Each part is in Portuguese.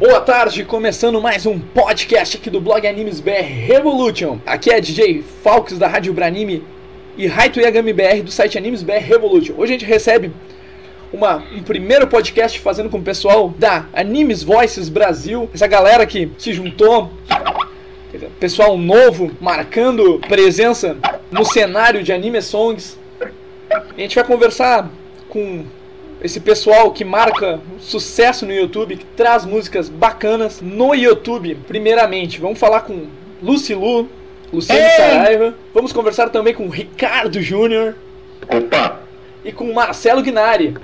Boa tarde, começando mais um podcast aqui do blog Animes BR Revolution. Aqui é DJ Falks da Rádio Branime e Raito Yagami BR do site Animes BR Revolution. Hoje a gente recebe uma, um primeiro podcast fazendo com o pessoal da Animes Voices Brasil, essa galera que se juntou, pessoal novo, marcando presença no cenário de anime songs. A gente vai conversar com esse pessoal que marca sucesso no YouTube, que traz músicas bacanas no YouTube, primeiramente. Vamos falar com Lucy Lu, Luciano Ei! Saraiva. Vamos conversar também com Ricardo Júnior. Opa! E com Marcelo Guinari.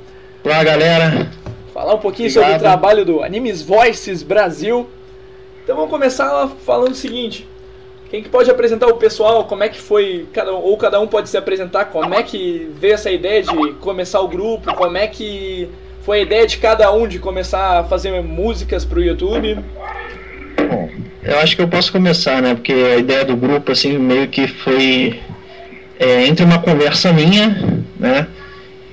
Olá, galera. Falar um pouquinho Obrigado. sobre o trabalho do Animes Voices Brasil. Então vamos começar falando o seguinte. Quem que pode apresentar o pessoal? Como é que foi? Cada, ou cada um pode se apresentar? Como é que veio essa ideia de começar o grupo? Como é que foi a ideia de cada um de começar a fazer músicas para o YouTube? Bom, eu acho que eu posso começar, né? Porque a ideia do grupo, assim, meio que foi é, entre uma conversa minha, né?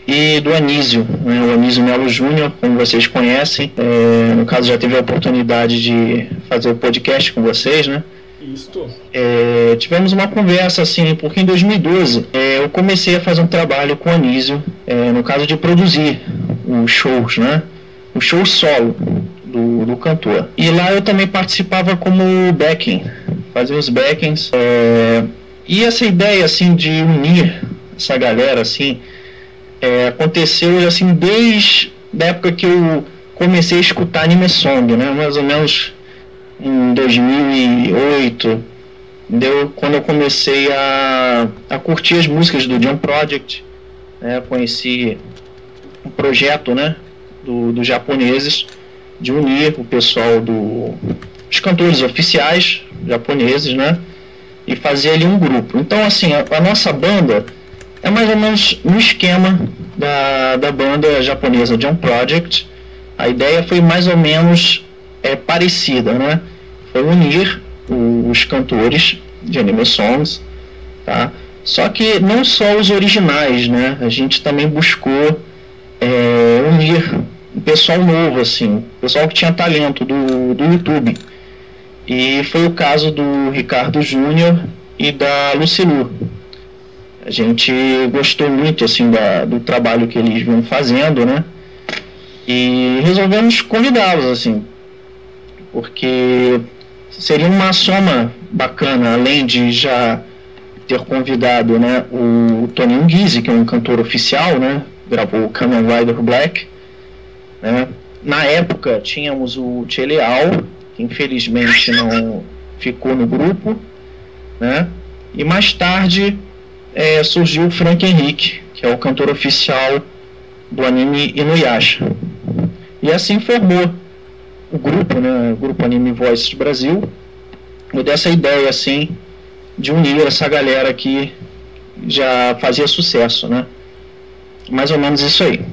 E do Anísio, né, o Anísio Melo Júnior, como vocês conhecem. É, no caso, já teve a oportunidade de fazer o podcast com vocês, né? Isto. É, tivemos uma conversa assim, porque em 2012 é, eu comecei a fazer um trabalho com o Anísio, é, no caso de produzir os shows, né? O show solo do, do cantor. E lá eu também participava como backing, fazia os backings. É, e essa ideia assim de unir essa galera assim é, aconteceu assim desde a época que eu comecei a escutar anime song, né? Mais ou menos em 2008, deu quando eu comecei a, a curtir as músicas do Jump Project, né, conheci um projeto, né, do, dos japoneses de unir o pessoal do cantores oficiais japoneses, né, e fazer ali um grupo. Então, assim, a, a nossa banda é mais ou menos no esquema da, da banda japonesa Jump Project. A ideia foi mais ou menos é, parecida, né? Unir os cantores de anime songs, tá? Só que não só os originais, né? A gente também buscou é, unir pessoal novo, assim, pessoal que tinha talento do, do YouTube. E foi o caso do Ricardo Júnior e da Lucilu. A gente gostou muito assim da, do trabalho que eles vinham fazendo, né? E resolvemos convidá-los assim, porque seria uma soma bacana, além de já ter convidado né, o Toninho Guise, que é um cantor oficial, né, gravou o Kamen Rider Black. Né. Na época tínhamos o Tchê Leal, que infelizmente não ficou no grupo. Né, e mais tarde é, surgiu o Frank Henrique, que é o cantor oficial do anime Inuyasha. E assim formou o grupo, né, o grupo Anime Voices Brasil, eu dessa ideia assim de unir essa galera que já fazia sucesso, né? Mais ou menos isso aí.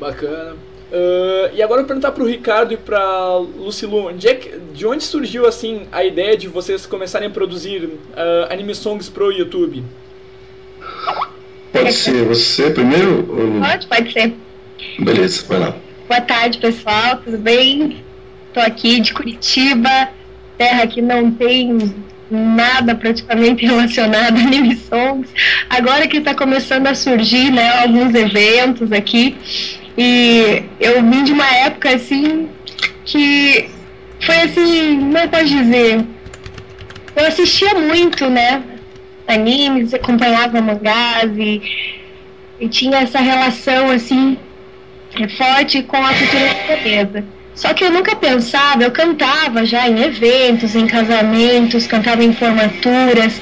Bacana. Uh, e agora eu perguntar para o Ricardo e para Lucilu, onde é que, de onde surgiu assim a ideia de vocês começarem a produzir uh, anime songs pro YouTube? Pode ser você primeiro? Ou... Pode, pode ser. Beleza, vai lá. Boa tarde, pessoal, tudo bem? Estou aqui de Curitiba, terra que não tem nada praticamente relacionado a anime. Agora que está começando a surgir né, alguns eventos aqui, e eu vim de uma época assim que foi assim, como é pode dizer? Eu assistia muito, né? Animes, acompanhava mangás e, e tinha essa relação assim é forte com a cultura japonesa. Só que eu nunca pensava, eu cantava já em eventos, em casamentos, cantava em formaturas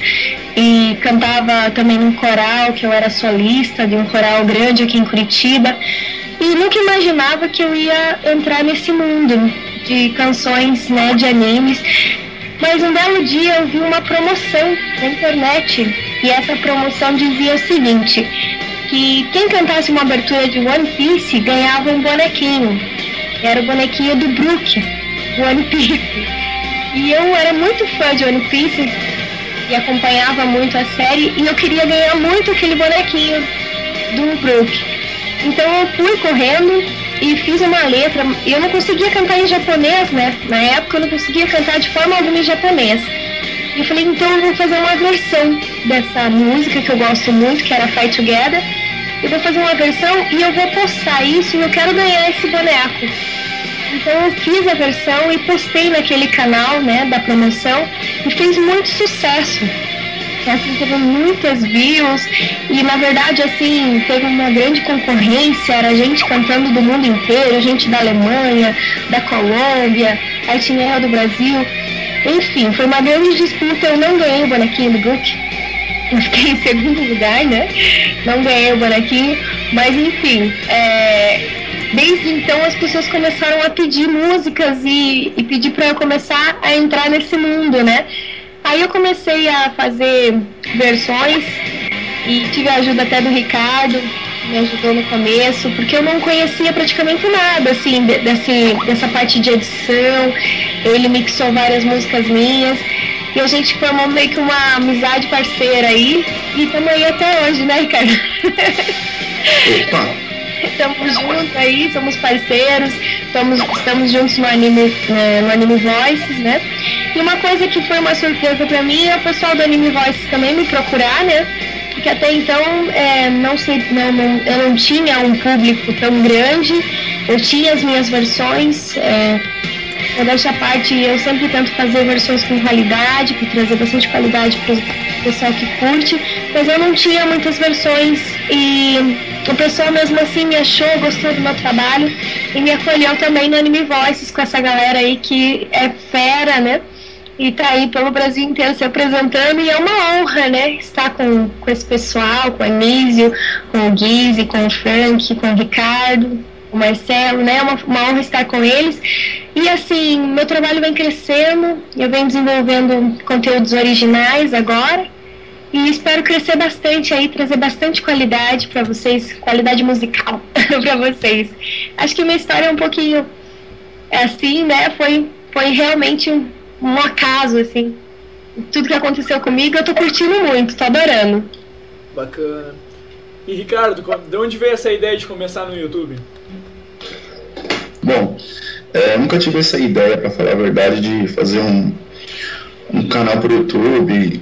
e cantava também num coral, que eu era solista de um coral grande aqui em Curitiba. E nunca imaginava que eu ia entrar nesse mundo de canções, né, de animes. Mas um belo dia eu vi uma promoção na internet e essa promoção dizia o seguinte: que quem cantasse uma abertura de One Piece ganhava um bonequinho. Era o bonequinho do Brook, One Piece. E eu era muito fã de One Piece e acompanhava muito a série e eu queria ganhar muito aquele bonequinho do Brook. Então eu fui correndo e fiz uma letra. Eu não conseguia cantar em japonês, né? Na época eu não conseguia cantar de forma alguma em japonês. Eu falei, então eu vou fazer uma versão dessa música que eu gosto muito, que era Fight Together. Eu vou fazer uma versão e eu vou postar isso e eu quero ganhar esse boneco. Então eu fiz a versão e postei naquele canal, né, da promoção e fez muito sucesso assim, teve muitas views e na verdade assim, teve uma grande concorrência, era gente cantando do mundo inteiro, gente da Alemanha, da Colômbia, aí tinha do Brasil. Enfim, foi uma grande disputa, eu não ganhei o bonequinho do Gucci. Eu fiquei em segundo lugar, né? Não ganhei o bonequinho, mas enfim, é, desde então as pessoas começaram a pedir músicas e, e pedir para eu começar a entrar nesse mundo, né? Aí eu comecei a fazer versões e tive a ajuda até do Ricardo, me ajudou no começo, porque eu não conhecia praticamente nada, assim, desse, dessa parte de edição. Ele mixou várias músicas minhas. E a gente formou meio que uma amizade parceira aí. E aí até hoje, né, Ricardo? Opa! Estamos juntos aí, somos parceiros, estamos, estamos juntos no anime, né, no anime Voices, né? E uma coisa que foi uma surpresa para mim é o pessoal do Anime Voices também me procurar, né? Porque até então é, não sei, não, não, eu não tinha um público tão grande, eu tinha as minhas versões. É, dessa parte, eu sempre tento fazer versões com qualidade, para trazer bastante qualidade para o pessoal que curte, mas eu não tinha muitas versões e o pessoal mesmo assim me achou, gostou do meu trabalho e me acolheu também no Anime Voices com essa galera aí que é fera, né? e tá aí pelo Brasil inteiro se apresentando e é uma honra, né, estar com, com esse pessoal, com o Anísio, com o Guise, com o Frank, com o Ricardo, o Marcelo, né, é uma, uma honra estar com eles. E assim, meu trabalho vem crescendo, eu venho desenvolvendo conteúdos originais agora e espero crescer bastante aí, trazer bastante qualidade para vocês, qualidade musical para vocês. Acho que minha história é um pouquinho assim, né? Foi, foi realmente um, um acaso, assim. Tudo que aconteceu comigo eu tô curtindo muito, tô adorando. Bacana. E Ricardo, de onde veio essa ideia de começar no YouTube? Bom, é, nunca tive essa ideia, para falar a verdade, de fazer um, um canal pro YouTube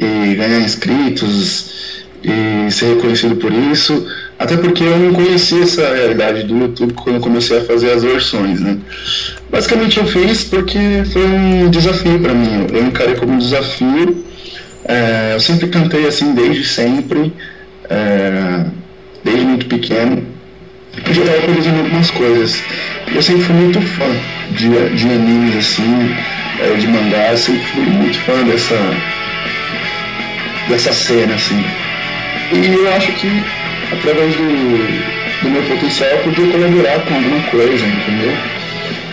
e ganhar inscritos e ser reconhecido por isso. Até porque eu não conhecia essa realidade do YouTube quando eu comecei a fazer as versões, né? Basicamente eu fiz porque foi um desafio para mim. Eu encarei como um desafio. É, eu sempre cantei assim desde sempre, é, desde muito pequeno. Já estava produzindo algumas coisas. Eu sempre fui muito fã de, de animes assim, é, de mangá, sempre fui muito fã dessa, dessa cena assim. E eu acho que através do, do meu potencial, eu podia colaborar com alguma coisa, entendeu?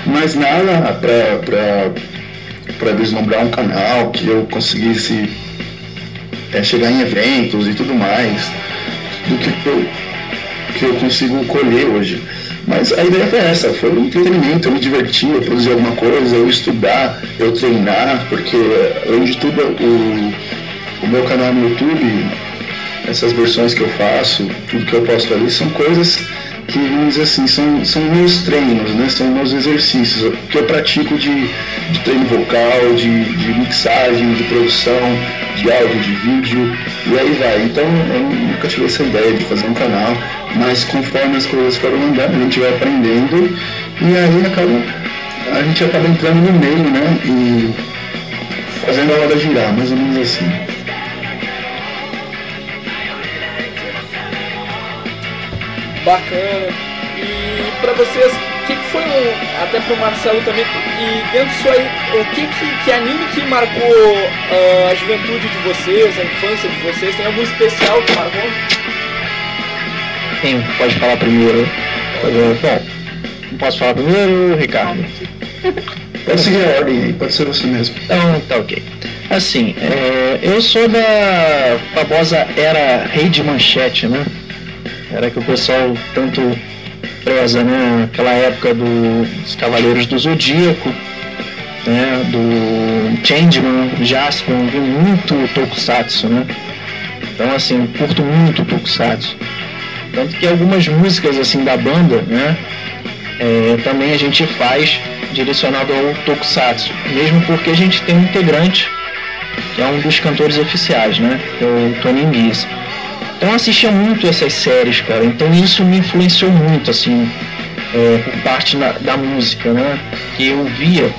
Mas nada para deslumbrar um canal, que eu conseguisse é, chegar em eventos e tudo mais, do que eu, que eu consigo colher hoje. Mas a ideia foi essa, foi um entretenimento, eu me divertir, eu produzir alguma coisa, eu estudar, eu treinar, porque além de tudo o, o meu canal no YouTube essas versões que eu faço, tudo que eu posto ali, são coisas que, vamos dizer assim, são, são meus treinos, né? São meus exercícios que eu pratico de, de treino vocal, de, de mixagem, de produção, de áudio, de vídeo, e aí vai. Então eu nunca tive essa ideia de fazer um canal, mas conforme as coisas foram andando, a gente vai aprendendo e aí acaba, a gente acaba entrando no meio, né? E fazendo a roda girar, mais ou menos assim. Bacana. E para vocês, o que, que, foi um, até pro Marcelo também, e dentro disso aí, o que, que, que anime que marcou uh, a juventude de vocês, a infância de vocês? Tem algum especial que marcou? Quem pode falar primeiro? Bom, posso falar primeiro, Ricardo? Pode seguir a ordem aí, pode ser você mesmo. Então, tá ok. Assim, é, eu sou da famosa era rei de manchete, né? Era que o pessoal tanto preza, né? Aquela época dos Cavaleiros do Zodíaco, né? Do Changeman, Jasper, vi muito Tokusatsu, né? Então assim, curto muito Tokusatsu. Tanto que algumas músicas assim da banda, né? é, também a gente faz direcionado ao Tokusatsu, mesmo porque a gente tem um integrante que é um dos cantores oficiais, né? É o Tony Miz. Então eu assistia muito essas séries, cara. Então isso me influenciou muito, assim, é, por parte na, da música, né? Que eu via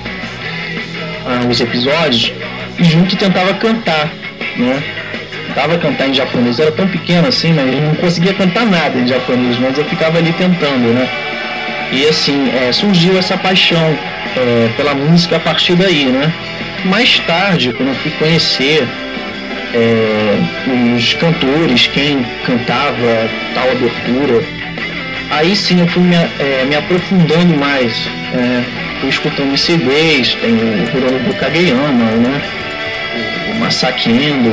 ah, os episódios e junto tentava cantar, né? Tentava cantar em japonês, eu era tão pequeno assim, mas eu não conseguia cantar nada em japonês, mas eu ficava ali tentando, né? E assim, é, surgiu essa paixão é, pela música a partir daí, né? Mais tarde, quando eu fui conhecer é, os cantores, quem cantava tal abertura, aí sim eu fui me, é, me aprofundando mais. É, fui escutando CDs, tem o Hironobu Kageyama, né? o Masaki Endo,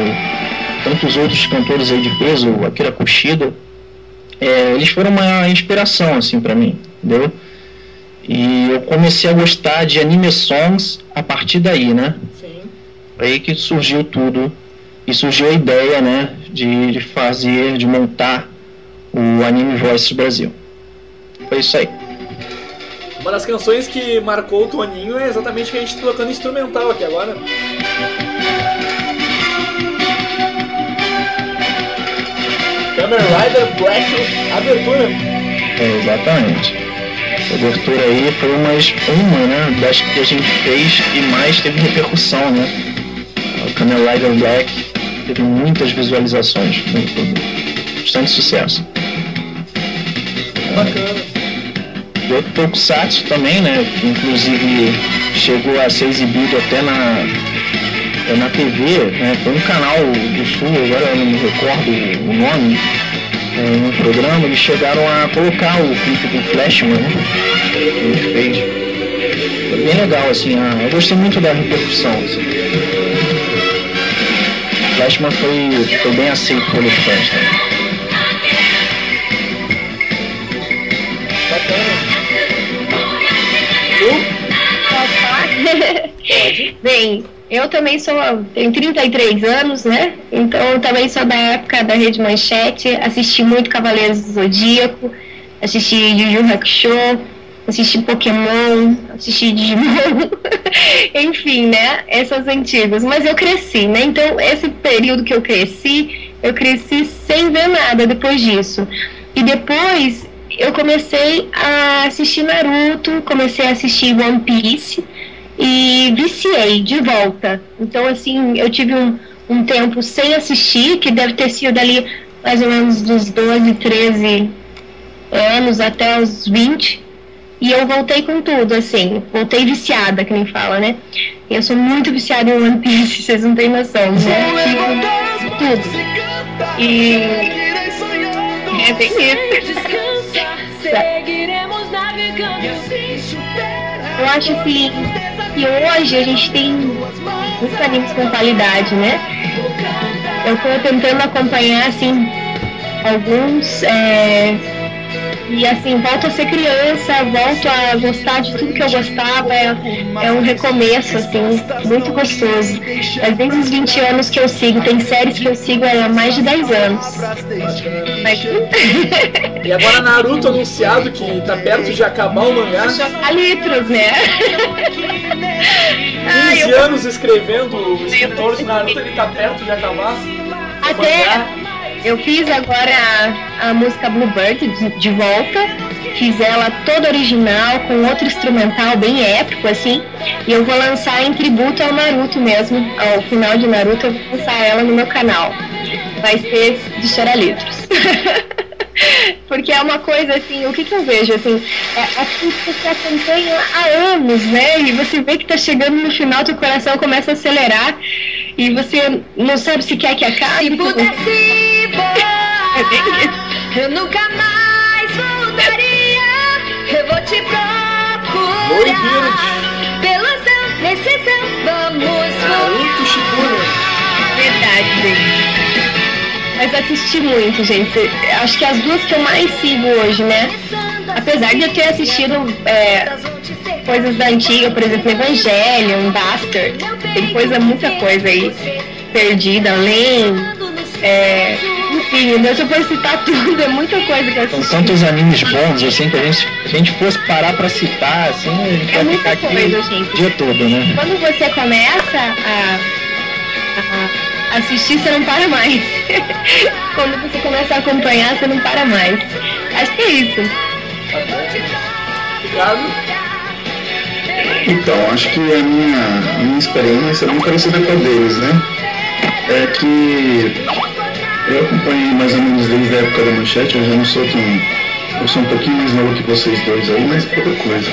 tantos outros cantores aí de peso, o Akira Kushida. É, eles foram uma inspiração assim para mim, entendeu? E eu comecei a gostar de anime songs a partir daí, né? Sim. Aí que surgiu tudo e surgiu a ideia, né, de, de fazer, de montar o Anime Voice Brasil. Foi isso aí. Uma das canções que marcou o Toninho é exatamente que a gente está tocando instrumental aqui agora. Kamen Rider Black abertura. É, exatamente. A abertura aí foi uma, uma né, das que a gente fez e mais teve repercussão, né? O Kamen Rider Black teve muitas visualizações. Bastante sucesso. Bacana. E outro Tokusatsu também, né? Inclusive chegou a ser exibido até na, é, na TV, né? Foi um canal do Sul, agora eu não me recordo o nome é, no programa, eles chegaram a colocar o clipe do Flashman, né? Que ele fez. Foi bem legal, assim, a, eu gostei muito da repercussão. Assim. Flashman foi, foi bem aceito pelos fãs também. Pode? Bem, eu também sou, tenho 33 anos, né? Então eu também sou da época da Rede Manchete, assisti muito Cavaleiros do Zodíaco, assisti Yu Hakusho, assisti Pokémon, assisti Digimon, enfim, né? Essas antigas. Mas eu cresci, né? Então esse período que eu cresci, eu cresci sem ver nada depois disso. E depois eu comecei a assistir Naruto, comecei a assistir One Piece e viciei de volta. Então, assim, eu tive um, um tempo sem assistir, que deve ter sido ali mais ou menos dos 12, 13 anos até os 20. E eu voltei com tudo, assim, voltei viciada, que nem fala, né? Eu sou muito viciada em One Piece, vocês não têm noção, né? Tudo. E. É bem isso. Eu acho assim que hoje a gente tem muitos animes com qualidade, né? Eu estou tentando acompanhar assim alguns é, e assim, volto a ser criança, volto a gostar de tudo que eu gostava. É, é um recomeço, assim, muito gostoso. Mas desde os 20 anos que eu sigo, tem séries que eu sigo há mais de 10 anos. Mas... e agora Naruto anunciado que tá perto de acabar o mangá. A litros, né? 15 eu... anos escrevendo o escritor de Naruto, ele tá perto de acabar. Até. Eu fiz agora a, a música Bluebird de, de volta, fiz ela toda original, com outro instrumental bem épico, assim, e eu vou lançar em tributo ao Naruto mesmo, ao final de Naruto, eu vou lançar ela no meu canal. Vai ser de choralitros. Porque é uma coisa assim, o que, que eu vejo, assim, é aquilo que você acompanha há anos, né? E você vê que tá chegando no final, teu coração começa a acelerar e você não sabe se quer que acabe. Se pudesse eu nunca mais voltaria. Eu vou te procurar. Oi, Pelo céu, nesse céu, vamos voar. Verdade, gente. Mas assisti muito, gente. Acho que as duas que eu mais sigo hoje, né? Apesar de eu ter assistido é, coisas da antiga, por exemplo, Evangelion, Buster, tem coisa, muita coisa aí perdida, além. É, Sim, se eu for citar tudo, é muita coisa que eu assisti. São tantos animes bons, assim, que a gente, se a gente fosse parar pra citar, assim, a gente É vai ficar aqui coisa, o gente. dia todo, né? Quando você começa a, a assistir, você não para mais. Quando você começa a acompanhar, você não para mais. Acho que é isso. Ricardo? Então, acho que a minha, a minha experiência é muito parecida com a deles, né? É que eu acompanhei mais ou menos desde a época da manchete, eu já não sou tão. Eu sou um pouquinho mais novo que vocês dois aí, mas pouca coisa.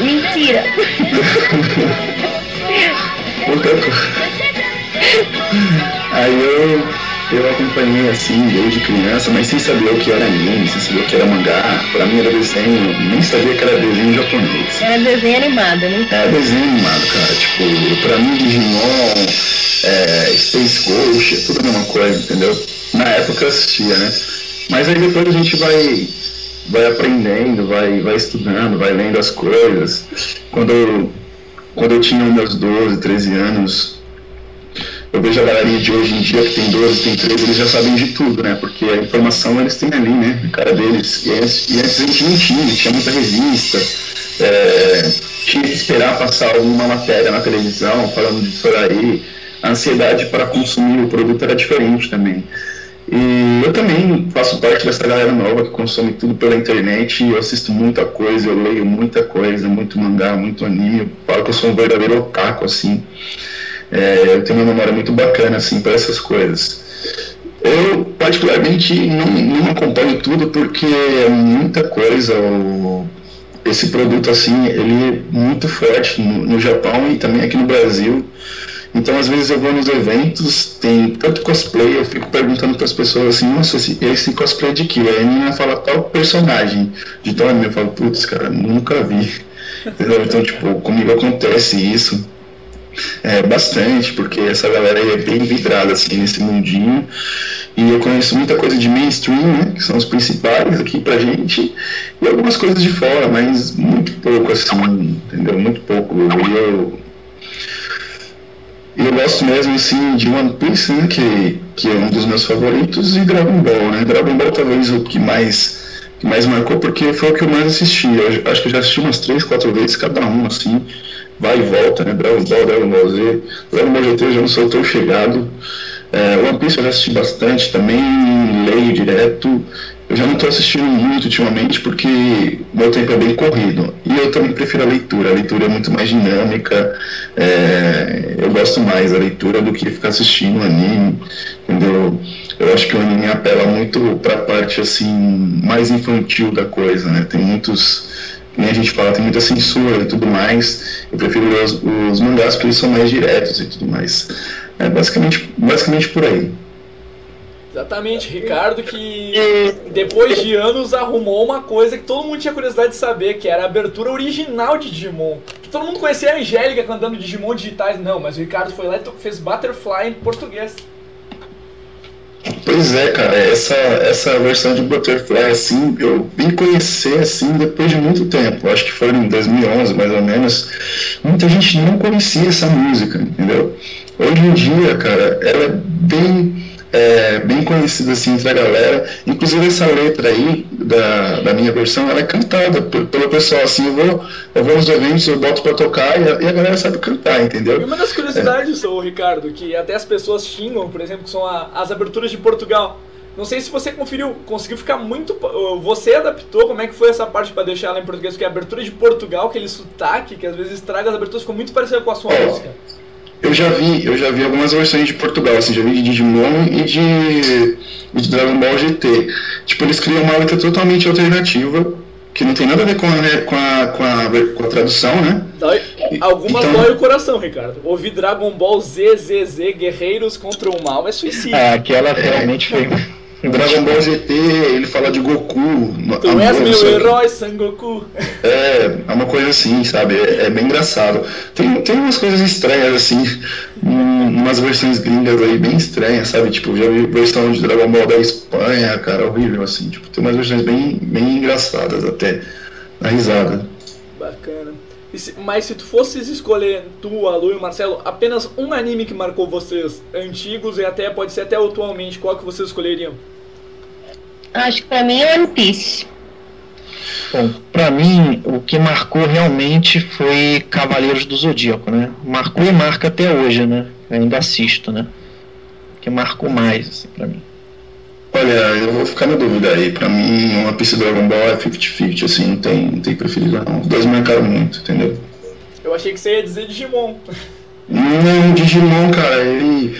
Mentira. Pouca coisa. Aí eu, eu acompanhei assim desde criança, mas sem saber o que era anime, sem saber o que era mangá. Pra mim era desenho, nem sabia que era desenho japonês. Era desenho animado, né? É desenho animado, cara. Tipo, pra mim Digimon, é, Space Ghost, é tudo a mesma coisa, entendeu? Na época eu assistia, né? Mas aí depois a gente vai, vai aprendendo, vai, vai estudando, vai lendo as coisas. Quando eu, quando eu tinha meus 12, 13 anos, eu vejo a galerinha de hoje em dia que tem 12, tem 13, eles já sabem de tudo, né? Porque a informação eles têm ali, né? Na cara deles. E antes, a gente não tinha, tinha muita revista, é, tinha que esperar passar alguma matéria na televisão falando disso aí. A ansiedade para consumir o produto era diferente também. E eu também faço parte dessa galera nova que consome tudo pela internet. Eu assisto muita coisa, eu leio muita coisa, muito mangá, muito anime. Eu falo que eu sou um verdadeiro otaku, assim. É, eu tenho uma memória muito bacana, assim, para essas coisas. Eu, particularmente, não, não acompanho tudo porque é muita coisa. O, esse produto, assim, ele é muito forte no, no Japão e também aqui no Brasil. Então, às vezes eu vou nos eventos, tem tanto cosplay, eu fico perguntando para as pessoas assim, nossa, esse, esse cosplay de que? Aí a menina fala tal personagem de tal anime, eu falo, putz, cara, nunca vi. Então, tipo, comigo acontece isso é, bastante, porque essa galera é bem vidrada assim, nesse mundinho. E eu conheço muita coisa de mainstream, né, que são os principais aqui pra gente, e algumas coisas de fora, mas muito pouco, assim, entendeu? Muito pouco. Eu, eu gosto mesmo, assim, de One Piece, né, que, que é um dos meus favoritos, e Dragon Ball, né? Dragon Ball talvez o que mais, que mais marcou, porque foi o que eu mais assisti. Eu acho que eu já assisti umas três, quatro vezes cada um, assim, vai e volta, né? Dragon Ball, Dragon Ball Z, Dragon Ball GT eu já não sou tão chegado. É, One Piece eu já assisti bastante também, leio direto. Eu já não estou assistindo muito ultimamente porque meu tempo é bem corrido. E eu também prefiro a leitura. A leitura é muito mais dinâmica. é, eu gosto mais da leitura do que ficar assistindo anime. Entendeu? Eu acho que o anime apela muito para a parte assim mais infantil da coisa, né? Tem muitos nem a gente fala, tem muita censura e tudo mais. Eu prefiro ler os, os mangás porque eles são mais diretos e tudo mais. É basicamente, basicamente por aí. Exatamente, Ricardo, que depois de anos arrumou uma coisa que todo mundo tinha curiosidade de saber, que era a abertura original de Digimon. Que todo mundo conhecia a Angélica cantando Digimon digitais, não, mas o Ricardo foi lá e fez Butterfly em português. Pois é, cara, essa, essa versão de Butterfly, assim, eu vim conhecer, assim, depois de muito tempo. Acho que foi em 2011, mais ou menos. Muita gente não conhecia essa música, entendeu? Hoje em dia, cara, ela é bem, é, bem conhecida, assim, entre a galera. Inclusive, essa letra aí, da, da minha versão, ela é cantada pe- pelo pessoal, assim, eu vou, eu vou nos eventos, eu boto pra tocar e a, e a galera sabe cantar, E entendeu? uma das curiosidades, ô Ricardo, que até as pessoas xingam, por exemplo, que são a- as aberturas de Portugal. Não sei se você conferiu, conseguiu ficar muito. Você adaptou como é que foi essa parte pra deixar ela em português? Porque a abertura de Portugal, aquele sotaque que às vezes estraga as aberturas, ficou muito parecida com a sua É. música. Eu já vi, eu já vi algumas versões de Portugal, assim, já vi de Digimon e de, e de Dragon Ball GT. Tipo, eles criam uma letra totalmente alternativa, que não tem nada a ver com a, com a, com a, com a tradução, né? Dói- algumas Então- dói o coração, Ricardo. Ouvir Dragon Ball ZZZ, Guerreiros contra o Mal, é suicídio. É, aquela realmente foi. O Dragon Ball GT, ele fala de Goku. tu amor, és meu herói, Sangoku. É, é uma coisa assim, sabe? É, é bem engraçado. Tem, tem umas coisas estranhas, assim, um- umas versões gringas aí bem estranhas, sabe? Tipo, já vi versão de Dragon Ball da Espanha, cara, horrível, assim. Tipo, tem umas versões bem, bem engraçadas até. Na risada. Bacana. Se- mas se tu fosses escolher, tu, a Lu e o Marcelo, apenas um anime que marcou vocês, antigos e até pode ser até atualmente, qual que vocês escolheriam? Acho que pra mim é One Piece. Bom, pra mim, o que marcou realmente foi Cavaleiros do Zodíaco, né? Marcou e marca até hoje, né? Eu ainda assisto, né? Que marcou mais, assim, pra mim. Olha, eu vou ficar na dúvida aí. Pra mim, uma pista do Dragon Ball é 50-50, assim, não tem, não tem preferido não. Os dois marcaram muito, entendeu? Eu achei que você ia dizer Digimon. Não, o Digimon, cara, ele,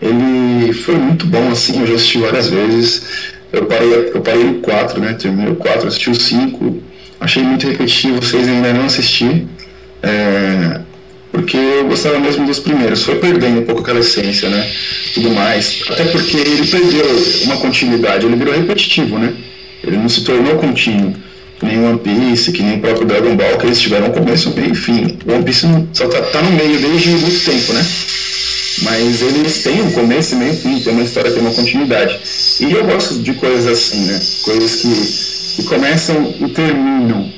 ele foi muito bom, assim, eu já assisti várias vezes. Eu parei, eu parei no 4, né? Terminei o 4, assisti o 5. Achei muito repetitivo, vocês ainda não assisti. É, porque eu gostava mesmo dos primeiros. Foi perdendo um pouco aquela essência, né? Tudo mais. Até porque ele perdeu uma continuidade, ele virou repetitivo, né? Ele não se tornou contínuo. Que nem One Piece, que nem o próprio Dragon Ball, que eles tiveram um começo, meio e fim. O One Piece só tá, tá no meio desde muito tempo, né? Mas eles têm um começo e meio fim, tem uma história, tem uma continuidade. E eu gosto de coisas assim, né? Coisas que, que começam e terminam.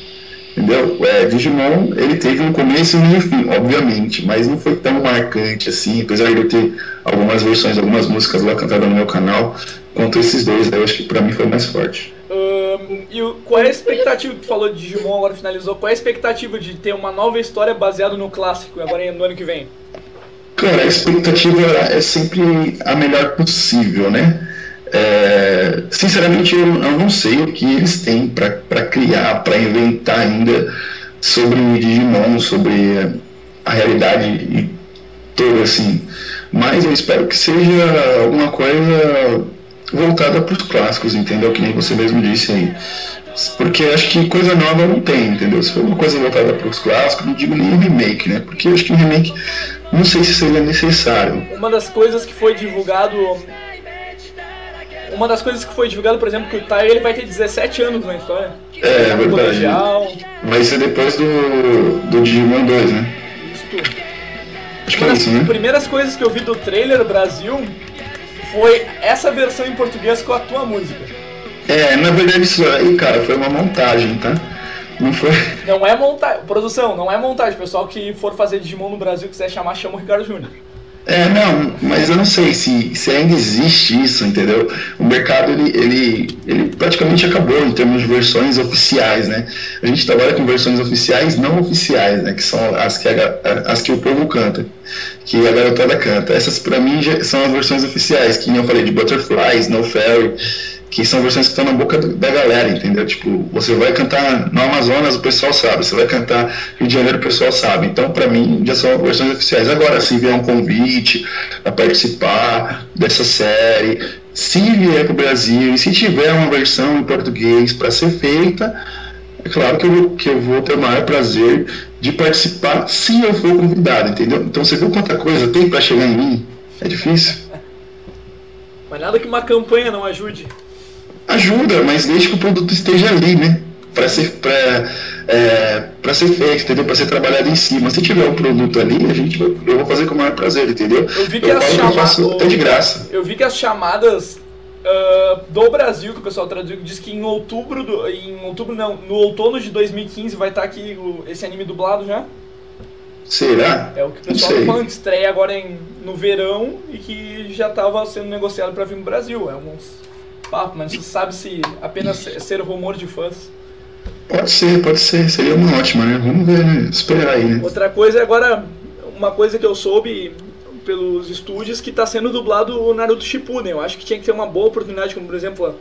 Entendeu? É, Digimon, ele teve um começo e e fim, obviamente, mas não foi tão marcante assim, apesar de eu ter algumas versões, algumas músicas lá cantadas no meu canal, quanto esses dois, né? eu acho que pra mim foi mais forte. E qual é a expectativa que tu falou de Digimon, agora finalizou? Qual é a expectativa de ter uma nova história baseada no clássico, agora no ano que vem? Cara, a expectativa é sempre a melhor possível, né? É, sinceramente, eu, não sei o que eles têm para criar, para inventar ainda sobre Digimon, sobre a realidade e toda assim. Mas eu espero que seja alguma coisa voltada para os clássicos, entendeu? Que nem você mesmo disse aí. Porque acho que coisa nova não tem, entendeu? Se for uma coisa voltada para os clássicos, não digo nem remake, né? Porque eu acho que um remake não sei se seria necessário. Uma das coisas que foi divulgado. Uma das coisas que foi divulgado, por exemplo, que o Tai ele vai ter 17 anos na história. É, no verdade. colegial, Vai ser depois do, do Digimon 2, né? isso. Acho que é isso, né? primeiras coisas que eu vi do trailer Brasil foi essa versão em português com a tua música. É, na verdade isso aí, cara, foi uma montagem, tá? Não foi. Não é montagem, produção, não é montagem. Pessoal que for fazer Digimon no Brasil quiser chamar, chama o Ricardo Júnior. É, não, mas eu não sei se, se ainda existe isso, entendeu? O mercado, ele, ele, ele praticamente acabou em termos de versões oficiais, né? A gente trabalha com versões oficiais não oficiais, né? Que são as que, a as que o povo canta, que a garotada canta. Essas, pra mim, já são as versões oficiais, que nem eu falei, de Butterfly, Snow Fairy, que são versões que estão na boca da galera, entendeu? Tipo, você vai cantar no Amazonas, o pessoal sabe, você vai cantar Rio de Janeiro, o pessoal sabe. Então, pra mim, já são versões oficiais. Agora, se vier um convite a participar dessa série, se vier pro Brasil e se tiver uma versão em português para ser feita, é claro que eu, vou- que eu vou ter o maior prazer de participar se eu for convidado, entendeu? Então, você viu quanta coisa tem para chegar em mim? É difícil? Mas nada que uma campanha não ajude. Ajuda, mas desde que o produto esteja ali, né? Para ser, pra, é, pra ser feito, entendeu? Para ser trabalhado em cima. Se tiver o produto ali, a gente vai, eu vou fazer com o maior prazer, entendeu? Eu vi que eu as chamadas. até de graça. Eu vi que as chamadas ah, do Brasil, que o pessoal traduziu, diz que em outubro. Do, em outubro não, no outono de 2015 vai estar aqui o- esse anime dublado já. Será? É o que o pessoal tá falando, estreia agora em, no verão e que já estava sendo negociado para vir no Brasil. É uns papos, mas se sabe se apenas ser rumor de fãs. Pode ser, pode ser. Seria uma ótima, né? Vamos ver, né? Esperar aí, né? Outra coisa é agora, uma coisa que eu soube pelos estúdios que está sendo dublado o Naruto Shippuden. Eu acho que tinha que ter uma boa oportunidade, como por exemplo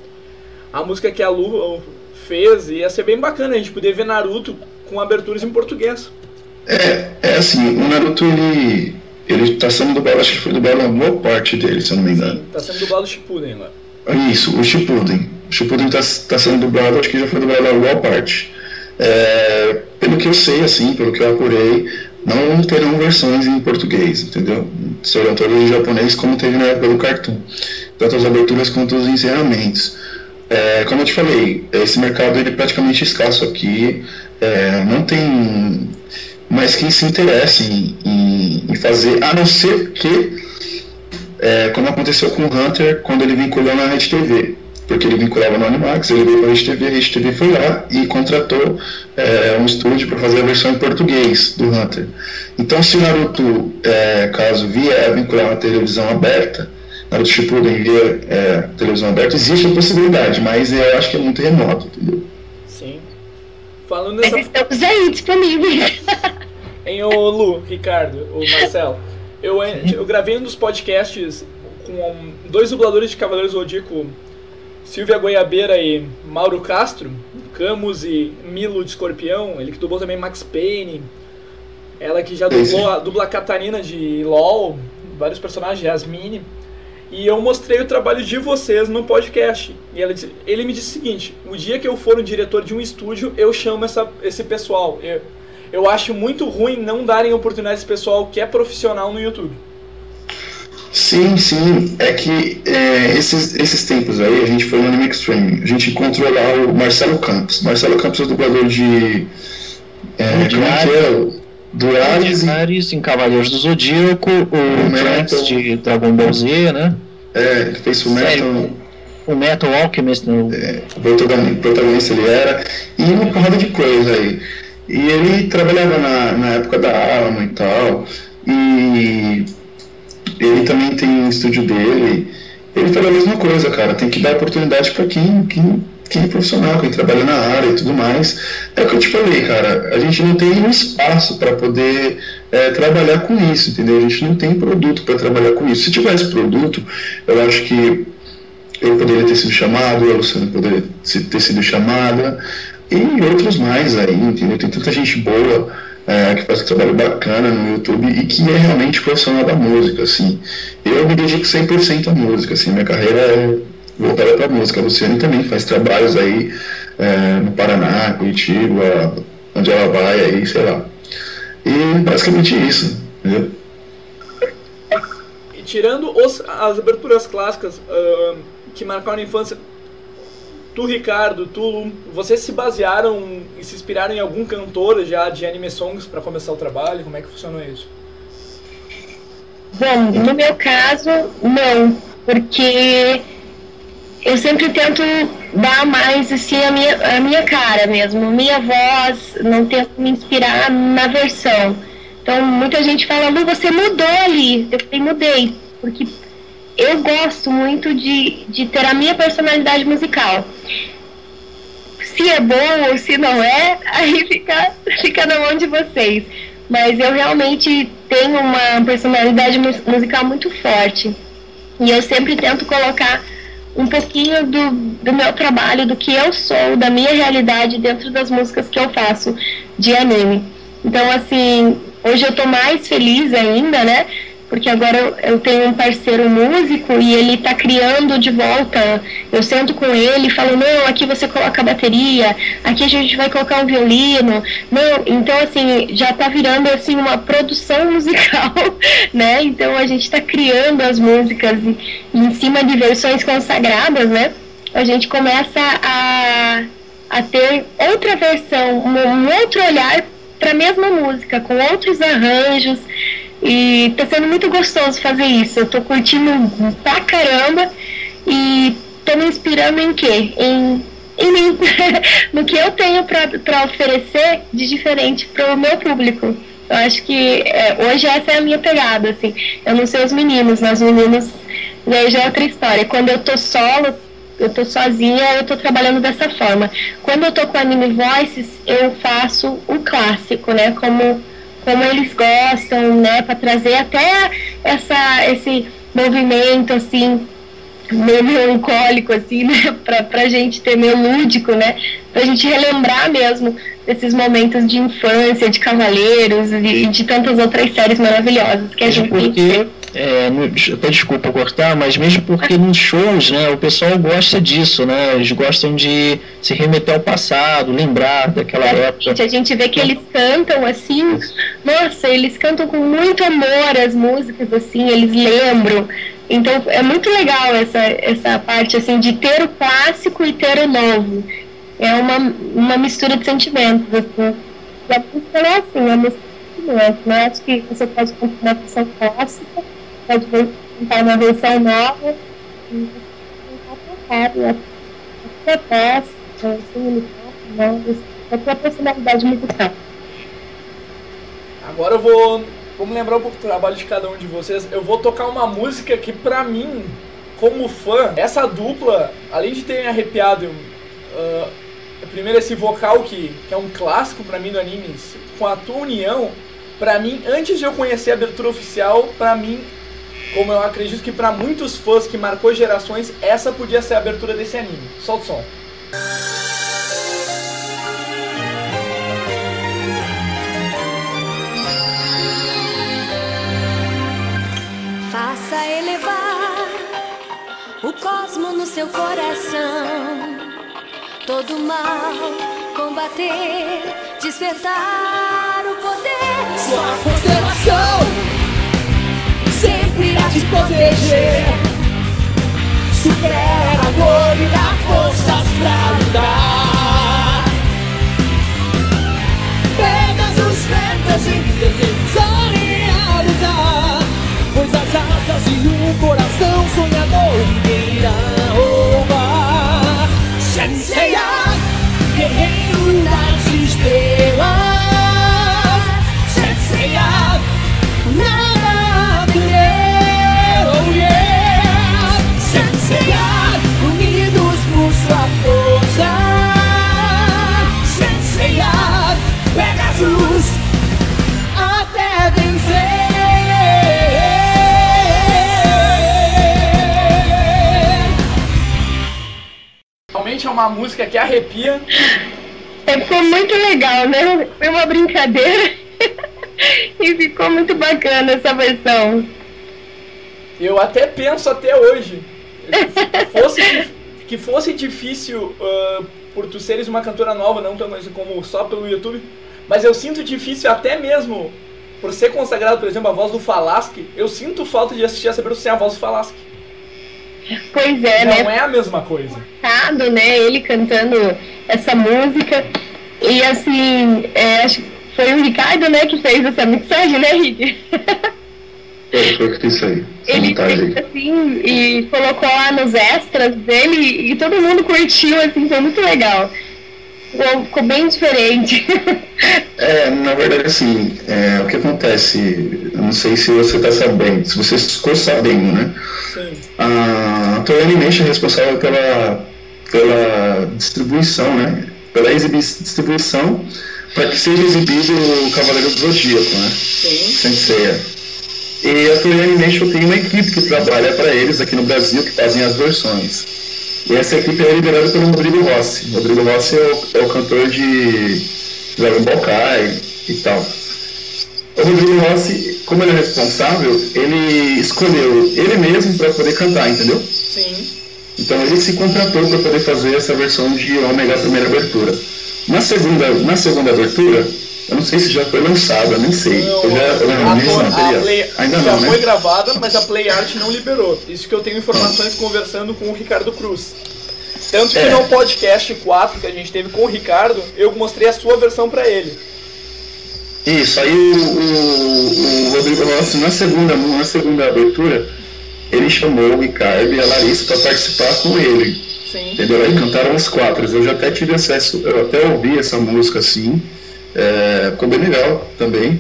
a música que a Lu fez, ia ser bem bacana a gente poder ver Naruto com aberturas em português. É, é assim, o Naruto, ele. Ele tá sendo dublado, acho que foi dublado uma boa parte dele, se eu não me engano. Sim, tá sendo dublado o Shippuden lá. Isso, o Shippuden. O Shippuden está tá sendo dublado, acho que já foi dublado a boa parte. É, pelo que eu sei, assim, pelo que eu apurei, não terão versões em português, entendeu? Serão todas em japonês, como teve na época do Cartoon. Tanto as aberturas quanto os encerramentos. É, como eu te falei, esse mercado ele é praticamente escasso aqui. é, não tem mais quem se interesse em, em- em fazer, a não ser que é, como aconteceu com o Hunter quando ele vinculou na Rede TV. porque ele vinculava no Animax, ele veio para a Rede TV, a Rede TV foi lá e contratou é, um estúdio para fazer a versão em português do Hunter. Então, se Naruto, é, caso vier vincular uma televisão aberta, Naruto Shippuden via é, televisão aberta, existe a possibilidade, mas eu acho que é muito remoto, entendeu? Sim. Falando nessa... Mas estamos aí disponíveis. Em o Lu, Ricardo, o Marcelo, eu, eu gravei um dos podcasts com dois dubladores de Cavaleiros do Zodíaco, Silvia Goiabeira e Mauro Castro, Camus e Milo de Escorpião, ele que dublou também Max Payne, ela que já dublou a dubla Catarina de LOL, vários personagens, Yasmine. E eu mostrei o trabalho de vocês no podcast. E ela disse, ele me disse o seguinte: o dia que eu for o diretor de um estúdio, eu chamo essa, esse pessoal. Eu, eu acho muito ruim não darem oportunidade a esse pessoal que é profissional no YouTube. Sim, sim. É que é, esses, esses tempos aí, a gente foi no Anime Extreme, a gente encontrou lá o Marcelo Campos. Marcelo Campos é o dublador de. É, De como? Do Ares e Ares em Cavaleiros do Zodíaco, o Trunks de Dragon Ball Z, né? é, ele fez o Sério? Metal. O Metal Alchemist, né? é, o protagoni- protagonista ele era, e uma porrada de coisa aí. E ele trabalhava na, na época da Alamo e tal, e ele também tem um estúdio dele. Ele fala a mesma coisa, cara, tem que dar oportunidade para quem, quem, quem é profissional, quem trabalha na área e tudo mais. É o que eu te falei, cara, a gente não tem um espaço para poder é, trabalhar com isso, entendeu? A gente não tem produto para trabalhar com isso. Se tivesse produto, eu acho que eu poderia ter sido chamado, a Luciana poderia ter sido chamada, e outros mais aí, entendeu? Tem tanta gente boa é, que faz um trabalho bacana no YouTube e que é realmente profissional da música, assim. Eu me dedico 100% à música, assim, minha carreira é voltada para música. A Luciane também faz trabalhos aí é, no Paraná, Curitiba, onde ela vai aí, sei lá. E basicamente isso, entendeu? E tirando os, as aberturas clássicas ahn, que marcaram a infância, tu, Ricardo, tu, vocês se basearam e se inspiraram em algum cantor já de anime songs para começar o trabalho? Como é que funcionou isso? Bom, no meu caso, não, porque eu sempre tento dar mais assim a minha, a minha cara mesmo, minha voz, não tento me inspirar na versão. Então muita gente fala, Lu, você mudou ali. Eu falei, mudei, porque eu gosto muito de, de ter a minha personalidade musical. Se é bom ou se não é, aí fica, fica na mão de vocês. Mas eu realmente tenho uma personalidade mus- musical muito forte. E eu sempre tento colocar um pouquinho do, do meu trabalho, do que eu sou, da minha realidade dentro das músicas que eu faço de anime. Então, assim, hoje eu tô mais feliz ainda, né? Porque agora eu, eu tenho um parceiro músico e ele tá criando de volta. Eu sento com ele e falo, não, aqui você coloca a bateria, aqui a gente vai colocar um violino. Não, então assim, já tá virando assim uma produção musical, né? Então a gente tá criando as músicas e, e em cima de versões consagradas, né? A gente começa a, a ter outra versão, um, um outro olhar para a mesma música, com outros arranjos. E tá sendo muito gostoso fazer isso. Eu tô curtindo pra caramba e tô me inspirando em quê? Em, em mim. no que eu tenho pra oferecer de diferente pro meu público. Eu acho que é, hoje essa é a minha pegada, assim. Eu não sei os meninos, mas os meninos daí já é outra história. Quando eu tô solo, eu tô sozinha, eu tô trabalhando dessa forma. Quando eu tô com Anime Voices, eu faço o clássico, né? Como como eles gostam, né, para trazer até essa esse movimento assim meio melancólico assim, né, pra, pra gente ter meio lúdico, né, pra gente relembrar mesmo desses momentos de infância, de Cavaleiros e de, tantas outras séries maravilhosas que a Mesmo gente porque, é, até desculpa cortar, mas mesmo porque nos shows, né, o pessoal gosta disso, né, eles gostam de se remeter ao passado, lembrar daquela época. Gente, a gente vê que eles cantam assim, nossa, eles cantam com muito amor as músicas, assim, eles lembram. Então é muito legal essa, essa parte assim de ter o clássico e ter o novo. É uma, uma mistura de sentimentos, assim. E a música não é assim, é uma mistura de sentimentos, né? Acho que você pode uma versão clássica, pode cantar uma versão nova, e você pode cantar trocado, propósito, sem uniforme, não, é tua personalidade musical. Agora eu vou. Vamos lembrar um pouco do trabalho de cada um de vocês. Eu vou tocar uma música que, pra mim, como fã, essa dupla, além de ter me arrepiado, uh, primeiro esse vocal que, que é um clássico pra mim do anime, com a tua união, pra mim, antes de eu conhecer a abertura oficial, pra mim, como eu acredito que pra muitos fãs que marcou gerações, essa podia ser a abertura desse anime. Solta o som. Faça elevar o cosmo no seu coração. Todo mal combater, despertar o poder. Sua constelação irá te proteger. Supera a dor e dá forças pra lutar. Pega os ventos e desejos a realizar. Pois as asas e um coração sonhador ninguém irá roubar. Senseiya, guerreiro das estrelas. Uma música que arrepia. É, ficou muito legal, né? Foi uma brincadeira. e ficou muito bacana essa versão. Eu até penso até hoje que fosse, que fosse difícil ah, por tu seres uma cantora nova, não tão mais como só pelo YouTube, mas eu sinto difícil até mesmo por ser consagrado, por exemplo, a voz do Falasque, eu sinto falta de assistir essa sem a voz do Falasque. Pois é, né? Não é a mesma coisa. Cantado, né? Ele cantando essa música. E assim, é, acho que foi o Ricardo, né, que fez essa mixagem, né, Rick? Foi, foi que isso aí. Ele fez assim e colocou lá nos extras dele e todo mundo curtiu, assim, foi muito legal. Ficou, ficou bem diferente. É, na verdade, assim, é, o que acontece, eu não sei se você está sabendo, se você ficou sabendo, né? Sim. A Toei Animation é responsável pela, pela distribuição, né? Pela distribuição para que seja exibido o Cavaleiro do Zodíaco, né? Sim. Senseiya. E a Toei Animation tem uma equipe que trabalha para eles aqui no Brasil, que fazem as versões. E essa equipe é liderada pelo Rodrigo Rossi. Rodrigo Rossi é o, é o cantor de Dragon Ball Kai e tal. O Rodrigo Rossi, como ele é responsável, ele escolheu ele mesmo para poder cantar, entendeu? Sim. Então ele se contratou para poder fazer essa versão de Ômega a primeira abertura. Na segunda, na segunda abertura, eu não sei se já foi lançada, nem sei. eu já, eu não, a, a. Play Ainda já não, foi né? gravada, mas a Play Art não liberou. Isso que eu tenho informações conversando com o Ricardo Cruz. Tanto que É. no podcast 4 que a gente teve com o Ricardo, eu mostrei a sua versão pra ele. Isso, aí o, o, o Rodrigo Rossi, na segunda, na segunda abertura, ele chamou o Ricardo e a Larissa para participar com ele. Sim. Entendeu? Aí cantaram os quatro. Eu já até tive acesso, eu até ouvi essa música assim. É, ficou bem legal também.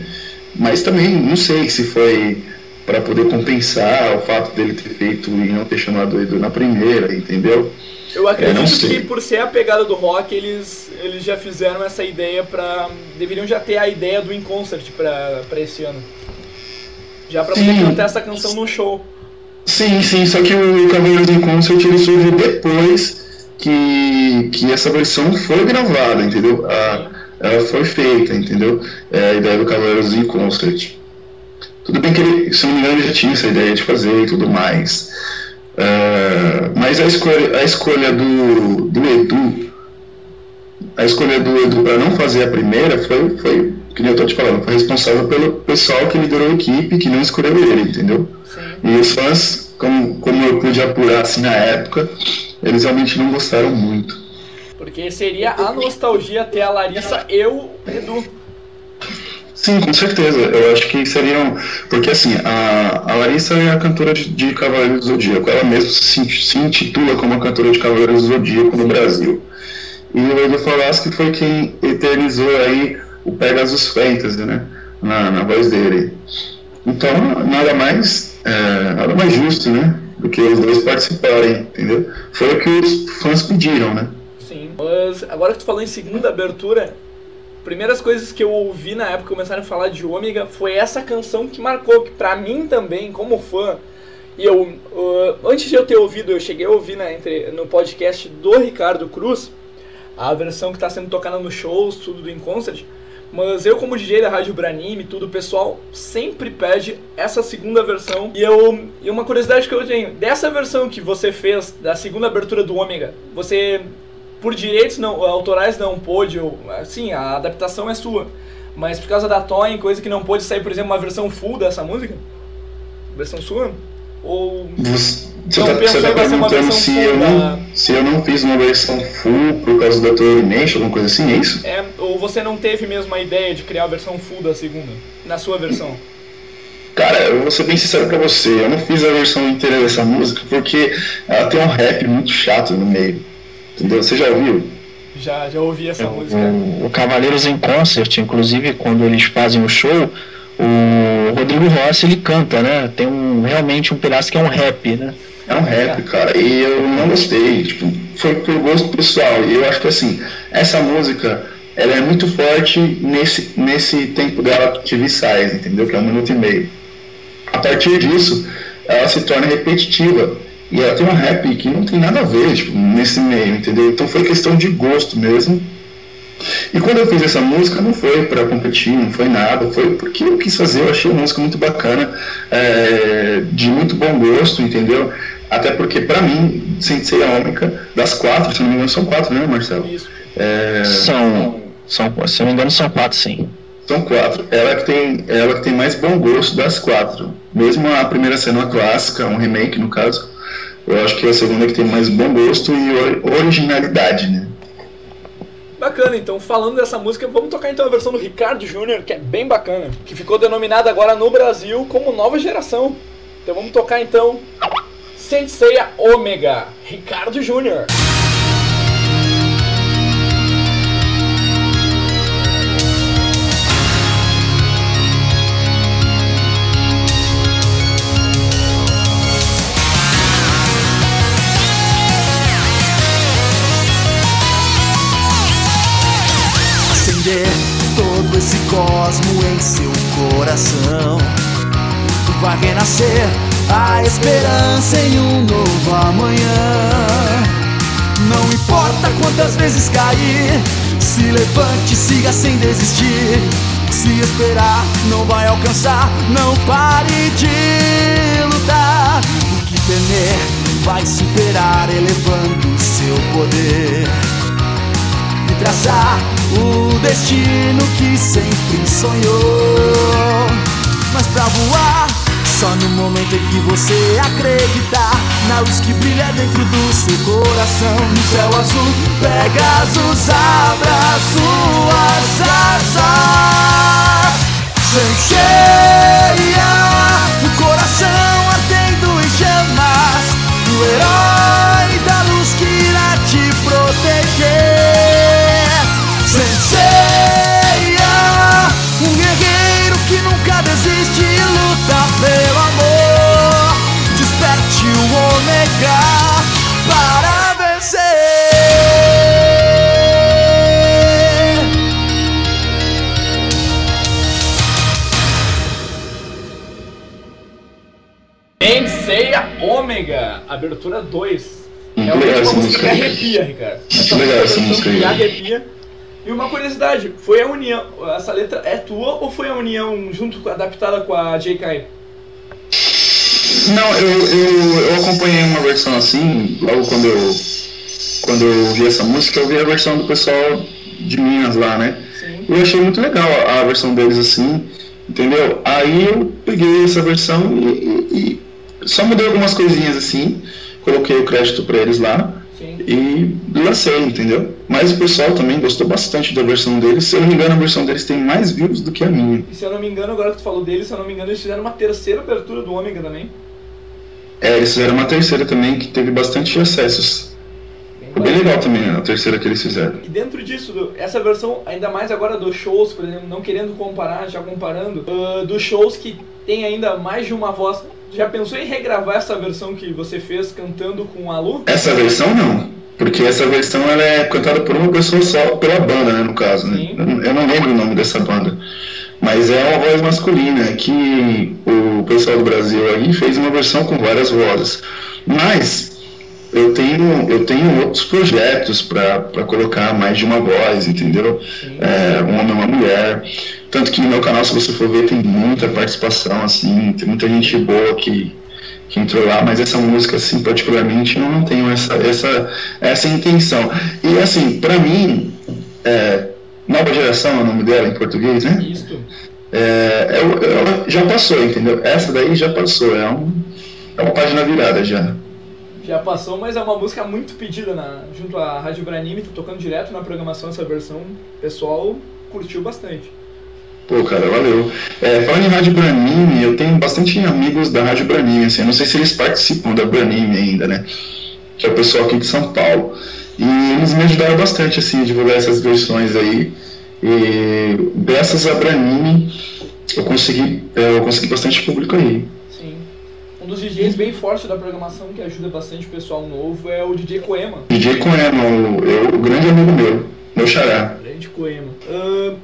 Mas também não sei se foi para poder compensar o fato dele ter feito e não ter chamado ele na primeira, entendeu? Eu acredito sei. que por ser a pegada do rock, eles, eles já fizeram essa ideia pra. Deveriam já ter a ideia do In Concert pra, pra esse ano. Já pra poder cantar essa canção no show. Sim, sim, só que o Cavaleiros em Concert ele surgiu depois que, que essa versão foi gravada, entendeu? A, ela foi feita, entendeu? É a ideia do Cavaleiros em Concert. Tudo bem que ele, se não me engano, já tinha essa ideia de fazer e tudo mais. É, mas a escolha, a escolha do, do Edu, a escolha do Edu para não fazer a primeira foi, foi, que nem eu tô te falando, foi responsável pelo pessoal que liderou a equipe que não escolheu ele, entendeu? Sim. E os fãs, como, como eu pude apurar assim na época, eles realmente não gostaram muito. Porque seria a nostalgia ter a Larissa e o Edu. Sim, com certeza. Eu acho que seriam. Porque assim, a, a Larissa é a cantora de, de Cavaleiros do Zodíaco. Ela mesma se, se intitula como a cantora de Cavaleiros do Zodíaco no Brasil. E o Edu Falaschi foi quem eternizou aí o Pegasus Fantasy, né? Na, na voz dele. Então, nada mais, é, nada mais justo, né? Do que os dois participarem, entendeu? Foi o que os fãs pediram, né? Sim. Mas agora que tu falou em segunda abertura, primeiras coisas que eu ouvi na época começaram a falar de Ômega foi essa canção que marcou, que pra mim também, como fã, e eu, uh, antes de eu ter ouvido, eu cheguei a ouvir né, entre, no podcast do Ricardo Cruz, a versão que está sendo tocada nos shows, tudo do Inconcert, mas eu como DJ da Rádio Branime, tudo, o pessoal sempre pede essa segunda versão. E eu e uma curiosidade que eu tenho, dessa versão que você fez da segunda abertura do Ômega, você por direitos não, autorais não pôde, ou, assim, a adaptação é sua. Mas por causa da Toy, coisa que não pôde sair, por exemplo, uma versão full dessa música? Versão sua? Ou. Você, você tá, você tá perguntando se eu, não, se eu não fiz uma versão full por causa da Toy Nation, alguma coisa assim, é isso? É, ou você não teve mesmo a ideia de criar a versão full da segunda, na sua versão? Cara, eu vou ser bem sincero pra você, eu não fiz a versão inteira dessa música porque ela tem um rap muito chato no meio. Entendeu? Você já ouviu? Já, já ouvi essa o, música. O, o Cavaleiros em Concert, inclusive, quando eles fazem o show, o Rodrigo Rossi ele canta, né? Tem um, realmente um pedaço que é um rap, né? É um rap, cara, e eu não gostei, tipo, foi por gosto pessoal, e eu acho que assim, essa música, ela é muito forte nesse, nesse tempo dela de V-Size, entendeu? Que é um minuto e meio. A partir disso, ela se torna repetitiva, e ela tem um rap que não tem nada a ver tipo, nesse meio, entendeu? Então foi questão de gosto mesmo. E quando eu fiz essa música, não foi para competir, não foi nada, foi porque eu quis fazer, eu achei a música muito bacana, é, de muito bom gosto, entendeu? Até porque, para mim, Sensei a Ômega, das quatro, se não me engano, são quatro, né, Marcelo? Isso. É... São, são, se não me engano, são quatro, sim. São quatro. Ela que tem, ela que tem mais bom gosto das quatro. Mesmo a primeira sendo uma clássica, um remake no caso, eu acho que é a segunda que tem mais bom gosto e originalidade, né? Bacana, então falando dessa música, vamos tocar então a versão do Ricardo Júnior, que é bem bacana, que ficou denominada agora no Brasil como Nova Geração. Então vamos tocar então Senseiya Omega, Ricardo Júnior. Todo esse cosmo em seu coração. Vai renascer a esperança em um novo amanhã. Não importa quantas vezes cair, se levante, siga sem desistir. Se esperar, não vai alcançar, não pare de lutar. O que temer vai superar, elevando seu poder traçar o destino que sempre sonhou. Mas pra voar, só no momento em que você acreditar na luz que brilha dentro do seu coração. No céu azul, Pegasus abra suas asas. Senseia, Omega, abertura 2. Muito É uma legal essa música música que arrepia, Ricardo. Muito legal essa música aí. Arrepia. E uma curiosidade, foi a união, essa letra é tua ou foi a união junto com adaptada com a J.K.? Não, eu, eu, eu acompanhei uma versão assim, logo quando eu, quando eu vi essa música, eu vi a versão do pessoal de Minas lá, né? Sim. Eu achei muito legal a, a versão deles assim, entendeu? Aí eu peguei essa versão e- e só mudei algumas coisinhas assim, coloquei o crédito pra eles lá Sim. e lancei, entendeu? Mas o pessoal também gostou bastante da versão deles. Se eu não me engano, a versão deles tem mais views do que a minha. E se eu não me engano, agora que tu falou deles, se eu não me engano, eles fizeram uma terceira abertura do Ômega também. É, eles fizeram uma terceira também que teve bastante acessos. Foi bem legal também a terceira que eles fizeram. E dentro disso, essa versão, ainda mais agora dos shows, por exemplo, não querendo comparar, já comparando, ah, dos shows que tem ainda mais de uma voz. Já pensou em regravar essa versão que você fez cantando com a Lu? Essa versão não, porque essa versão ela é cantada por uma pessoa só, pela banda, né, no caso. Né? Eu, não- lembro o nome dessa banda. Mas é uma voz masculina, que o pessoal do Brasil aí fez uma versão com várias vozes. Mas eu tenho, eu tenho outros projetos para colocar mais de uma voz, entendeu? É, um homem e uma mulher. Tanto que no meu canal, se você for ver, tem muita participação, assim, tem muita gente boa que, que entrou lá, mas essa música, assim, particularmente, eu não tenho essa, essa, essa intenção. E, assim, pra mim, é, Nova Geração é o nome dela em português, né? Isto. É, é- ela já passou, entendeu? Essa daí já passou, é, um, é uma página virada já. Já passou, mas é uma música muito pedida na, junto à Rádio Branime, tá tocando direto na programação essa versão. O pessoal curtiu bastante. Pô, cara, valeu. É, falando em Rádio Branime, eu tenho bastante amigos da Rádio Branime, assim, eu não sei se eles participam da Branime ainda, né? Que é o pessoal aqui de São Paulo. E eles me ajudaram bastante, assim, a divulgar essas versões aí. E graças à Branime, eu consegui, é, eu consegui bastante público aí. Sim. Um dos DJs bem forte da programação que ajuda bastante o pessoal novo é o DJ Coema. DJ Coema, o, eu, o grande amigo meu, meu xará. Grande Coema. Ahn,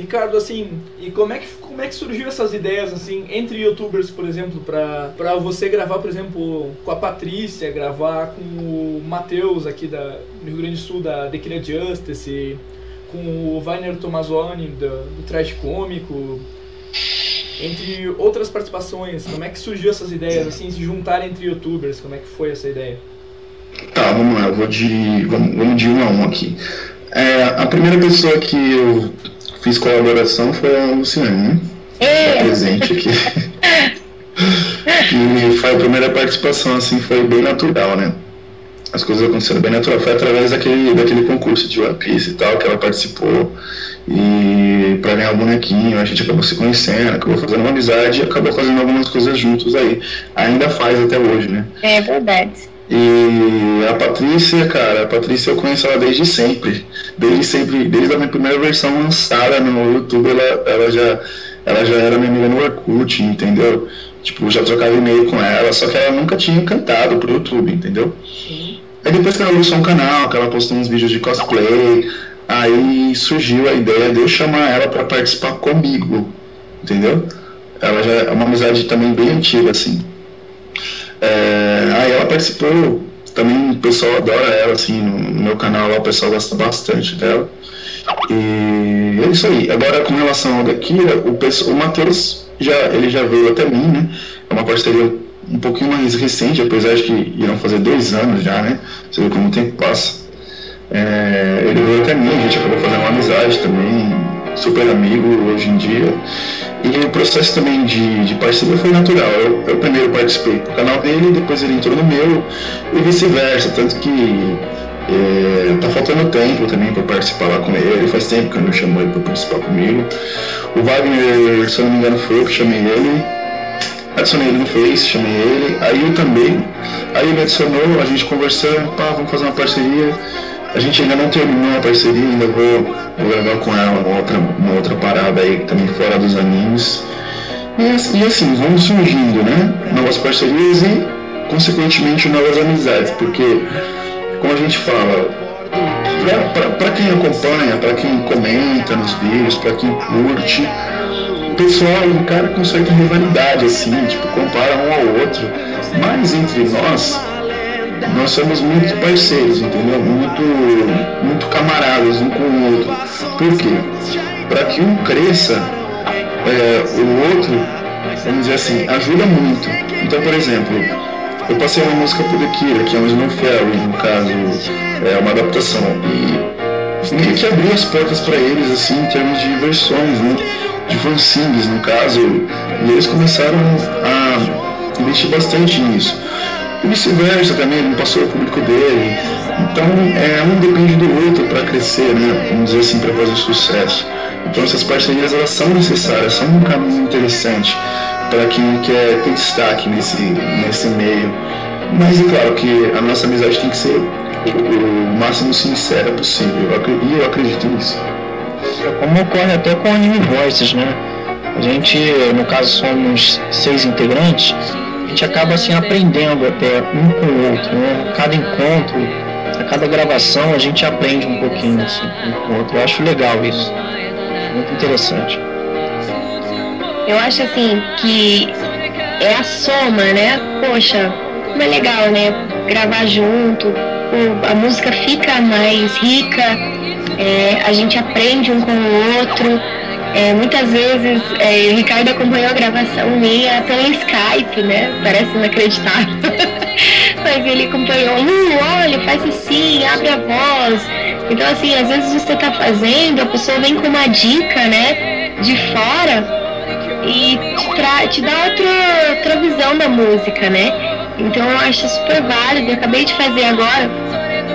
Ricardo, assim, e como é, que, como é que surgiu essas ideias, assim, entre youtubers, por exemplo, pra, pra você gravar, por exemplo, com a Patrícia, gravar com o Matheus aqui da, do Rio Grande do Sul, da Killer Justice, com o Vainer Tomazoni, do, do Trash Cômico, entre outras participações, como é que surgiu essas ideias, assim, se juntar entre youtubers, como é que foi essa ideia? Tá, vamos lá, eu vou de. Vamos, vamos de um a um aqui. É, a primeira pessoa que eu fiz colaboração foi a Luciane, né? Tá É, presente aqui. e foi a primeira participação, assim, foi bem natural, né? As coisas aconteceram bem natural. Foi através daquele, daquele concurso de One Piece e tal, que ela participou. E pra ganhar o bonequinho, a gente acabou se conhecendo, acabou fazendo uma amizade e acabou fazendo algumas coisas juntos aí. Ainda faz até hoje, né? é verdade. E a Patrícia, cara, a Patrícia eu conheço ela desde sempre. Desde sempre, desde a minha primeira versão lançada no YouTube, ela, ela, já, ela já era minha amiga no Orkut, entendeu? Tipo, já trocava e-mail com ela, só que ela nunca tinha cantado pro YouTube, entendeu? Aí depois que ela lançou um canal, que ela postou uns vídeos de cosplay, aí surgiu a ideia de eu chamar ela pra participar comigo, entendeu? Ela já é uma amizade também bem antiga, assim. É, aí ela participou, também o pessoal adora ela, assim, no, meu canal lá o pessoal gosta bastante dela. E é isso aí. Agora com relação ao Dakira, o, pesso- o Matheus já, ele já veio até mim, né? É uma parceria um pouquinho mais recente, apesar de que irão fazer dois anos já, né? Você vê como o tempo passa. É, ele veio até mim, a gente acabou fazendo uma amizade também, super amigo hoje em dia. E o processo também de, de parceria foi natural. Eu, eu primeiro participei do canal dele, depois ele entrou no meu e vice-versa. Tanto que é, tá faltando tempo também para participar lá com ele. Faz tempo que eu não chamo ele para participar comigo. O Wagner, se eu não me engano, foi eu que chamei ele. Adicionei ele no Face, chamei ele. Aí eu também. Aí ele adicionou, a gente conversando, pá, vamos fazer uma parceria. A gente ainda não terminou a parceria, ainda vou, vou gravar com ela uma outra, uma outra parada aí também fora dos animes. E, e assim, vão surgindo, né? Novas parcerias e, consequentemente, novas amizades, porque, como a gente fala, para quem acompanha, para quem comenta nos vídeos, para quem curte, o pessoal encara com certa rivalidade, assim, tipo, compara um ao outro. Mas entre nós, nós somos muito parceiros, entendeu? Muito, muito camaradas um com o outro. Por quê? Para que um cresça, é, o outro, vamos dizer assim, ajuda muito. Então, por exemplo, eu passei uma música por Akira, que é um Snow Fairy, no caso, é uma adaptação. E meio que abriu as portas para eles, assim, em termos de versões, né? De fanzines, no caso. E eles começaram a investir bastante nisso. E vice-versa também, me passou o público dele. Então, é, um depende do outro para crescer, né? Vamos dizer assim, para fazer sucesso. Então, essas parcerias elas são necessárias, são um caminho interessante para quem quer ter destaque nesse, nesse meio. Mas é claro que a nossa amizade tem que ser o, o máximo sincera possível. E eu acredito nisso. Como ocorre até com Anime Voices, né? A gente, no caso, somos seis integrantes, a gente acaba assim aprendendo até um com o outro, né? Cada encontro, a cada gravação a gente aprende um pouquinho assim, um com o outro. Eu acho legal isso. Muito interessante. Eu acho assim que é a soma, né? Poxa, como é legal, né? Gravar junto, a música fica mais rica, é, a gente aprende um com o outro. É, muitas vezes, é, o Ricardo acompanhou a gravação minha pelo Skype, né? Parece inacreditável. Mas ele acompanhou, olha, faz assim, abre a voz. Então, assim, às vezes você tá fazendo, a pessoa vem com uma dica, né, de fora e te, te dá outra, outra visão da música, né? Então eu acho super válido. Eu acabei de fazer agora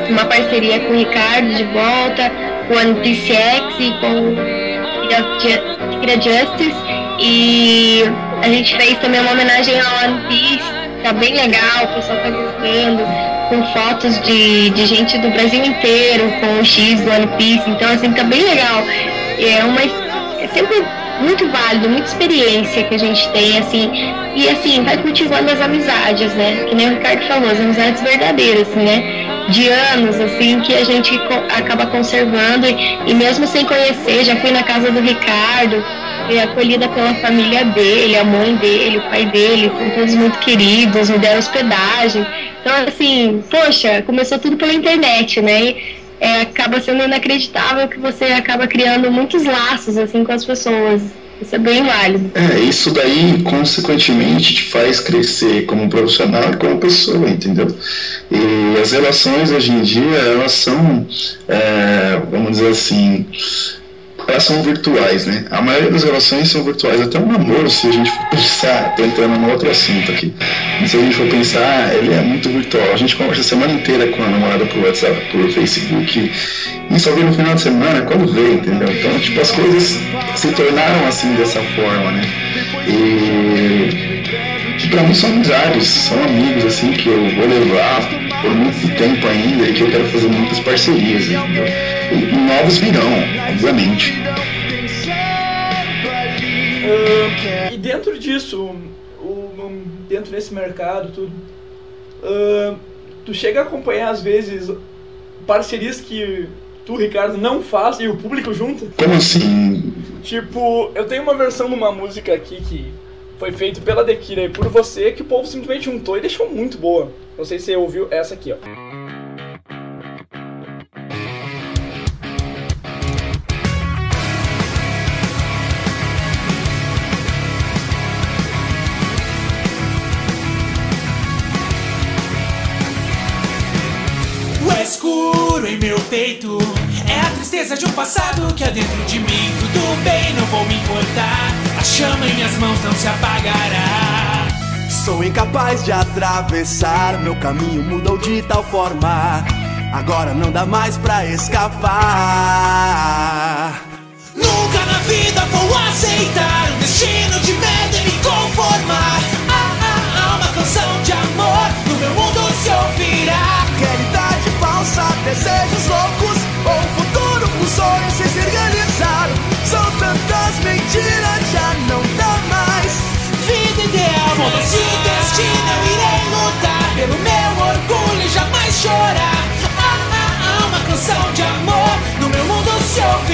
uma parceria com o Ricardo de volta, com o NPCX e com Kira Justice. E a gente fez também uma homenagem ao One Piece, tá bem legal, o pessoal tá gostando, com fotos de, de gente do Brasil inteiro, com o X do One Piece, então assim, tá bem legal. É uma. É sempre muito válido, muita experiência que a gente tem, assim, e assim, vai cultivando as amizades, né? Que nem o Ricardo falou, as amizades verdadeiras, assim, né? De anos, assim, que a gente acaba conservando, e, e mesmo sem conhecer, já fui na casa do Ricardo, fui acolhida pela família dele, a mãe dele, o pai dele, são todos muito queridos, me deram hospedagem. Então, assim, poxa, começou tudo pela internet, né? E, é, acaba sendo inacreditável que você acaba criando muitos laços assim com as pessoas. Isso é bem válido. É, isso daí, consequentemente, te faz crescer como profissional e como pessoa, entendeu? E as relações hoje em dia, elas são, é, vamos dizer assim, elas são virtuais, né? A maioria das relações são virtuais, até o namoro, se a gente for pensar, tô entrando num outro assunto aqui, se a gente for pensar, ele é muito virtual. A gente conversa a semana inteira com a namorada por WhatsApp, por Facebook, e só vê no final de semana quando vê, entendeu? Então, tipo, as coisas se tornaram assim dessa forma, né? E pra mim são amizades, são amigos, assim, que eu vou levar por muito tempo ainda e que eu quero fazer muitas parcerias, entendeu? E, novos virão, obviamente. Uh, e dentro disso, o, dentro desse mercado, tudo, uh, tu chega a acompanhar às vezes parcerias que tu, Ricardo, não faz e o público junto? Como assim? Tipo, eu tenho uma versão de uma música aqui que foi feita pela Dekira e por você que o povo simplesmente juntou e deixou muito boa. Não sei se você ouviu essa aqui, ó. O escuro em meu peito tristeza de um passado que há dentro de mim. Tudo bem, não vou me importar. A chama em minhas mãos não se apagará. Sou incapaz de atravessar, meu caminho mudou de tal forma. Agora não dá mais pra escapar. Nunca na vida vou aceitar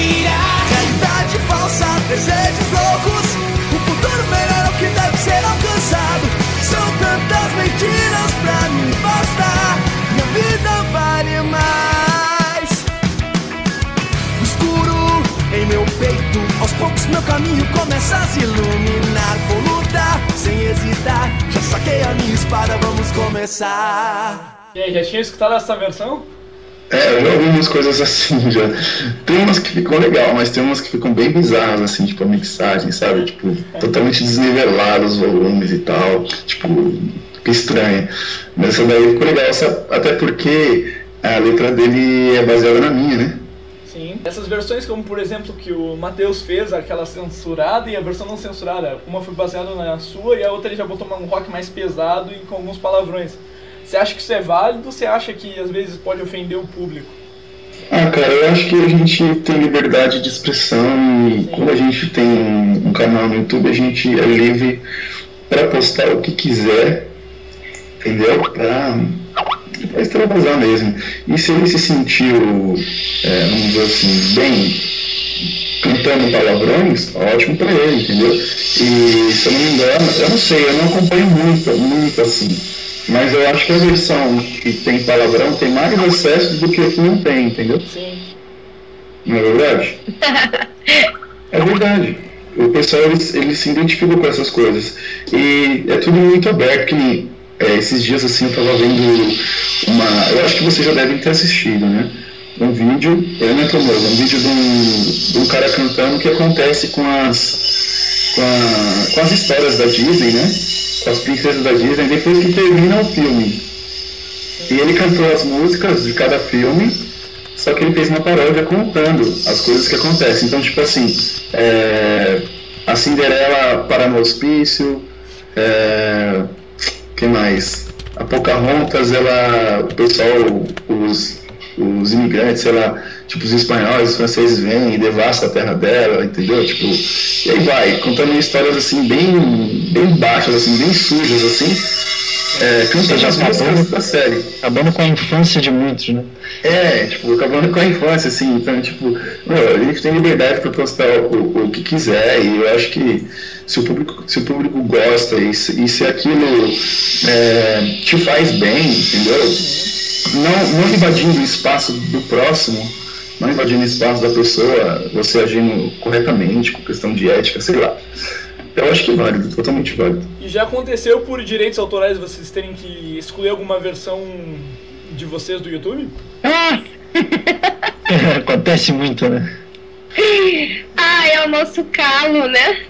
Realidade falsa, desejos loucos, um futuro melhor é o que deve ser alcançado. São tantas mentiras pra mim bastar. Minha vida vale mais. O escuro em meu peito, aos poucos meu caminho começa a se iluminar. Vou lutar sem hesitar. Já saquei a minha espada, vamos começar. E aí, já tinha escutado essa versão? É, eu já ouvi umas coisas assim já. Tem umas que ficam legal, mas tem umas que ficam bem bizarras, assim, tipo a mixagem, sabe? Tipo, totalmente desnivelados os volumes e tal. Tipo, estranha. Mas essa daí ficou legal, até porque a letra dele é baseada na minha, né? Sim. Essas versões, como por exemplo que o Matheus fez, aquela censurada e a versão não censurada, uma foi baseada na sua e a outra ele já botou um rock mais pesado e com alguns palavrões. Você acha que isso é válido ou você acha que às vezes pode ofender o público? Ah, cara, eu acho que a gente tem liberdade de expressão e quando a gente tem um canal no YouTube, a gente é livre para postar o que quiser, entendeu? Pra, pra extravasar mesmo. E se ele se sentiu, é, vamos dizer assim, bem cantando palavrões, ótimo pra ele, entendeu? E se eu não me engano, eu não sei, eu não acompanho muito, muito assim. Mas eu acho que a versão que tem palavrão tem mais acesso do que a que não tem, entendeu? Sim. Não é verdade? é verdade. O pessoal ele, ele se identifica com essas coisas. E é tudo muito aberto, que é, esses dias assim eu tava vendo uma. Eu acho que vocês já devem ter assistido, né? Um vídeo, ele não é famoso, um vídeo de um, de um cara cantando o que acontece com as. Com, a, com as histórias da Disney, né? As princesas da Disney, depois que termina o filme. E ele cantou as músicas de cada filme, só que ele fez uma paródia contando as coisas que acontecem. Então, tipo assim, é, a Cinderela para no hospício, é, que mais? A Pocahontas, ela, o pessoal, os, os imigrantes, sei lá, tipo, os espanhóis, os franceses vêm e devastam a terra dela, entendeu? Tipo, e aí vai, contando histórias assim, bem, bem baixas, assim, bem sujas, assim, é, cantando as músicas da série. Acabando com a infância de muitos, né? É, tipo, acabando com a infância, assim, então, tipo, meu, a gente tem liberdade para postar o, o que quiser, e eu acho que se o público, se o público gosta e se, e se aquilo é, te faz bem, entendeu? Não, não invadindo o espaço do próximo, não invadindo o espaço da pessoa, você agindo corretamente, com questão de ética, sei lá. Eu acho que é válido, totalmente válido. E já aconteceu por direitos autorais vocês terem que excluir alguma versão de vocês do YouTube? Acontece muito, né? Ah, é o nosso calo, né?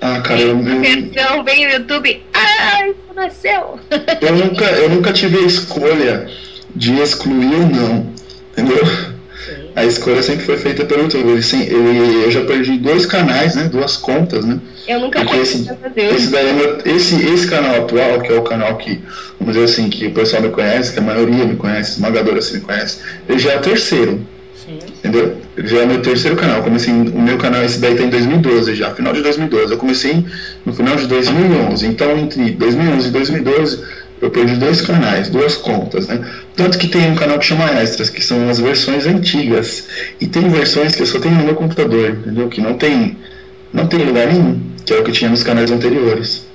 Ah, cara, eu, Versão vem no YouTube. Ah, isso nasceu. eu nunca, eu nunca tive a escolha de excluir ou não, entendeu? Sim. A escolha sempre foi feita pelo YouTube. Ele, ele- eu já perdi dois canais, né? Duas contas, né? Eu nunca Porque fiz, esse, esse, daí é esse, esse canal atual, que é o canal que, vamos dizer assim, que o pessoal me conhece, que a maioria me conhece, esmagadora assim me conhece, ele já é o terceiro, Sim. entendeu? Ele já é o meu terceiro canal. Eu comecei, o meu canal, esse daí tá em 2012 já, final de 2012. Eu comecei no final de 2011. Então, entre 2011 e 2012, eu perdi dois canais, duas contas, né? Tanto que tem um canal que chama Extras, que são as versões antigas. E tem versões que eu só tenho no meu computador, entendeu? Que não tem, não tem lugar nenhum, que é o que tinha nos canais anteriores.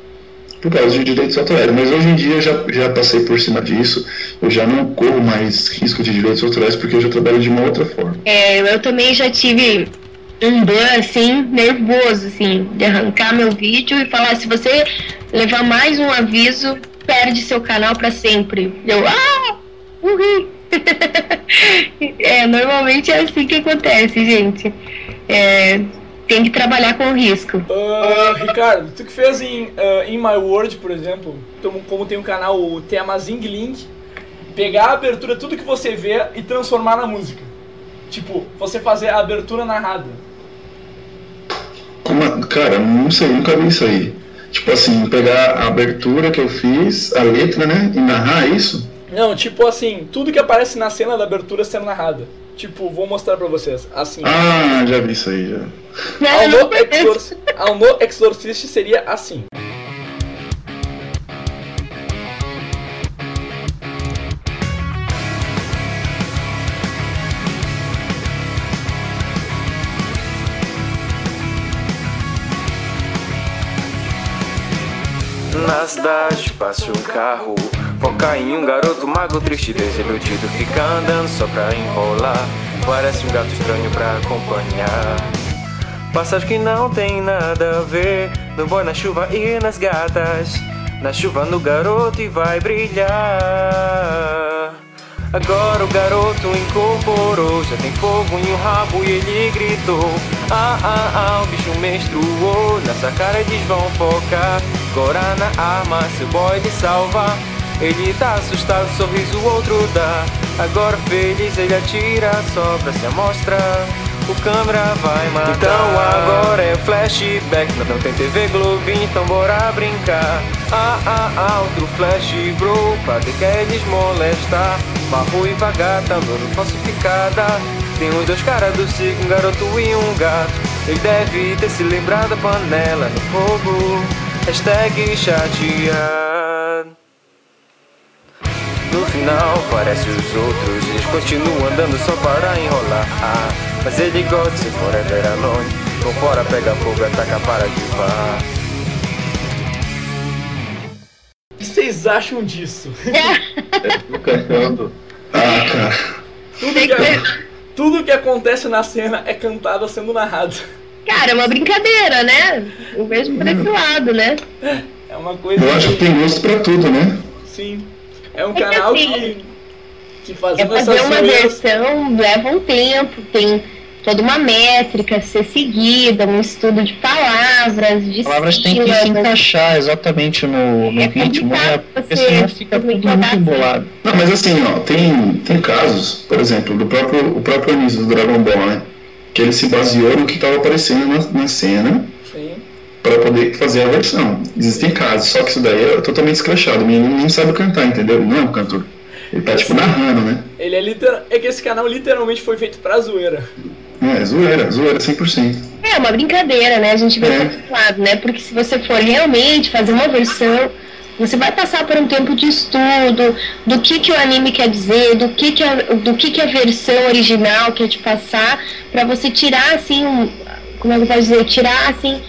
Por causa de direitos autorais. Mas hoje em dia eu já, já passei por cima disso. Eu já não corro mais risco de direitos autorais porque eu já trabalho de uma outra forma. É, eu também já tive um ban assim, nervoso, assim, de arrancar meu vídeo e falar, se você levar mais um aviso, perde seu canal pra sempre. Eu, ah, morri. é, normalmente é assim que acontece, gente. É, tem que trabalhar com risco. Ah, Ricardo, tu que fez em ah, In My World, por exemplo, como, como tem o canal o tema Zing Link, pegar a abertura, tudo que você vê e transformar na música. Tipo, você fazer a abertura narrada. Como a- cara, não sei, nunca vi isso aí. Tipo assim, pegar a abertura que eu fiz, a letra, né? E narrar isso. Não, tipo assim, tudo que aparece na cena da abertura sendo narrada. Tipo, vou mostrar pra vocês. Assim. Ah, já vi isso aí já. Ao no, no Exorcist seria assim. Cidade passa um carro. Foca em um garoto mago triste desiludido Fica andando só pra enrolar. Parece um gato estranho pra acompanhar. Passagem que não tem nada a ver No boy, na chuva e nas gatas. Na chuva no garoto e vai brilhar Agora o garoto incorporou Já tem fogo em um rabo e ele gritou Ah, ah, ah, o bicho menstruou Nessa cara eles vão focar Agora na arma, seu boy lhe salva Ele tá assustado, sorriso outro dá. Agora feliz ele atira só pra se amostrar. O câmera vai matar. Então agora é flashback. Não tem TV Globo, então bora brincar. Ah, ah, ah, outro flash bro. Pra que quer eles molestar. Uma ruiva gata, andando falsificada. Tem os dois caras do circo, um garoto e um gato. Ele deve ter se lembrado da panela no fogo. Hashtag chateado. No final parece os outros, eles continuam andando só para enrolar. Mas ele gosta de forever alone. Vambora, pega fogo, ataca para de vá. O que vocês acham disso? Eu cantando. Ah, cara. Tudo que, tudo que acontece na cena é cantado sendo narrado. Cara, é uma brincadeira, né? Eu vejo por esse lado, né? É uma coisa. Eu acho que tem gosto pra tudo, né? Sim. É um É que canal assim, que. que É fazendo fazer essas uma zoeiras- versão leva um tempo, tem toda uma métrica a ser seguida, um estudo de palavras, de As palavras têm que se encaixar exatamente no, no É ritmo, né? Porque você senão fica tudo muito rodar embolado. Não, mas assim, ó, tem, tem casos, por exemplo, do próprio, o próprio início do Dragon Ball, né? Que ele se baseou no que estava aparecendo na, na cena Sim. para poder fazer a versão. Existem casos, só que isso daí é totalmente escrachado. O menino nem sabe cantar, entendeu? Não é um cantor. Ele tá tipo narrando, né? Ele é literal. É que esse canal literalmente foi feito pra zoeira. É, zoeira, zoeira 100%. É uma brincadeira, né? A gente vê É. esse lado, né? Porque se você for realmente fazer uma versão, você vai passar por um tempo de estudo do que, que o anime quer dizer, do que, que, a, do que, que a versão original quer te passar, pra você tirar assim, um, como é que eu posso dizer? Tirar assim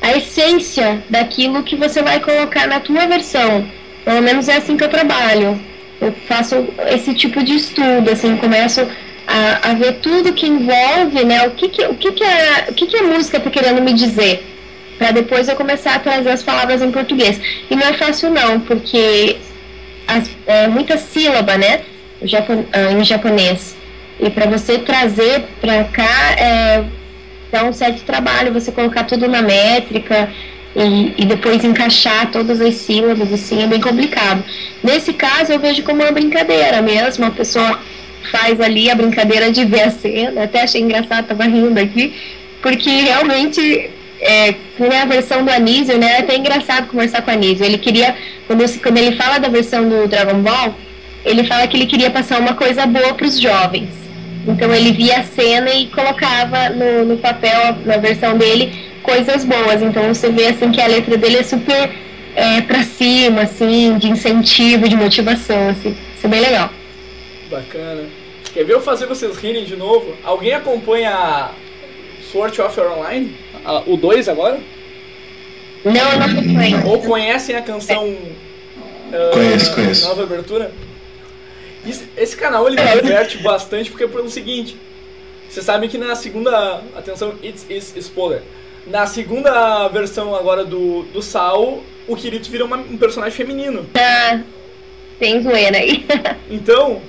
a essência daquilo que você vai colocar na tua versão. Pelo menos é assim que eu trabalho. Eu faço esse tipo de estudo, assim, começo a, a ver tudo que envolve, né? O que que, o que, que, a, o que, que a música está querendo me dizer. Para depois eu começar a trazer as palavras em português. E não é fácil não, porque as, é muita sílaba, né? O japo- ah, em japonês. E para você trazer para cá, é, dá um certo trabalho você colocar tudo na métrica e, e depois encaixar todas as sílabas, assim, é bem complicado. Nesse caso, eu vejo como uma brincadeira mesmo, a pessoa faz ali a brincadeira de ver a cena, até achei engraçado, tava rindo aqui, porque realmente, é, como é a versão do Anísio, né, é até engraçado conversar com o Anísio, ele queria, quando, quando ele fala da versão do Dragon Ball, ele fala que ele queria passar uma coisa boa para os jovens. Então ele via a cena e colocava no, no papel, na versão dele, coisas boas. Então você vê assim que a letra dele é super é, pra cima, assim, de incentivo, de motivação, assim. Isso é bem legal. Bacana. Quer ver eu fazer vocês rirem de novo? Alguém acompanha Sword of Art Online? Ah, o 2 agora? Não, eu não acompanho. Ou conhecem a canção ah, Conheço, conheço. Nova Abertura? Esse, esse canal ele me diverte bastante porque é pelo seguinte. Vocês sabem que na segunda. Atenção, it's is spoiler. Na segunda versão agora do, do Sal, o Kirito vira uma- um personagem feminino. Tá, tem zoeira aí. Então,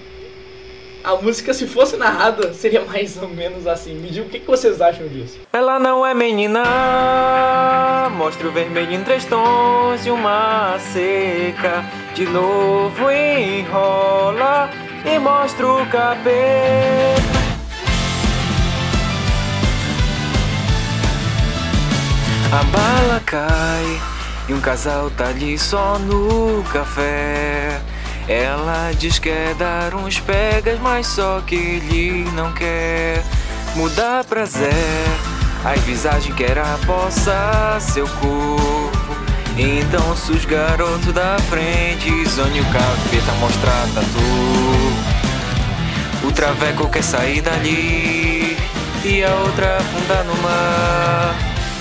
a música, se fosse narrada, seria mais ou menos assim. Me diga o que, que vocês acham disso. Ela não é menina, mostra o vermelho em três tons e uma seca. De novo enrola e mostra o cabelo. A bala cai e um casal tá ali só no café. Ela diz que quer dar uns pegas, mas só que ele não quer mudar pra Zé. A visagem que era poça seu corpo. Então os garotos da frente zone o capeta mostrar tatu. O traveco quer sair dali e a outra afundar no mar.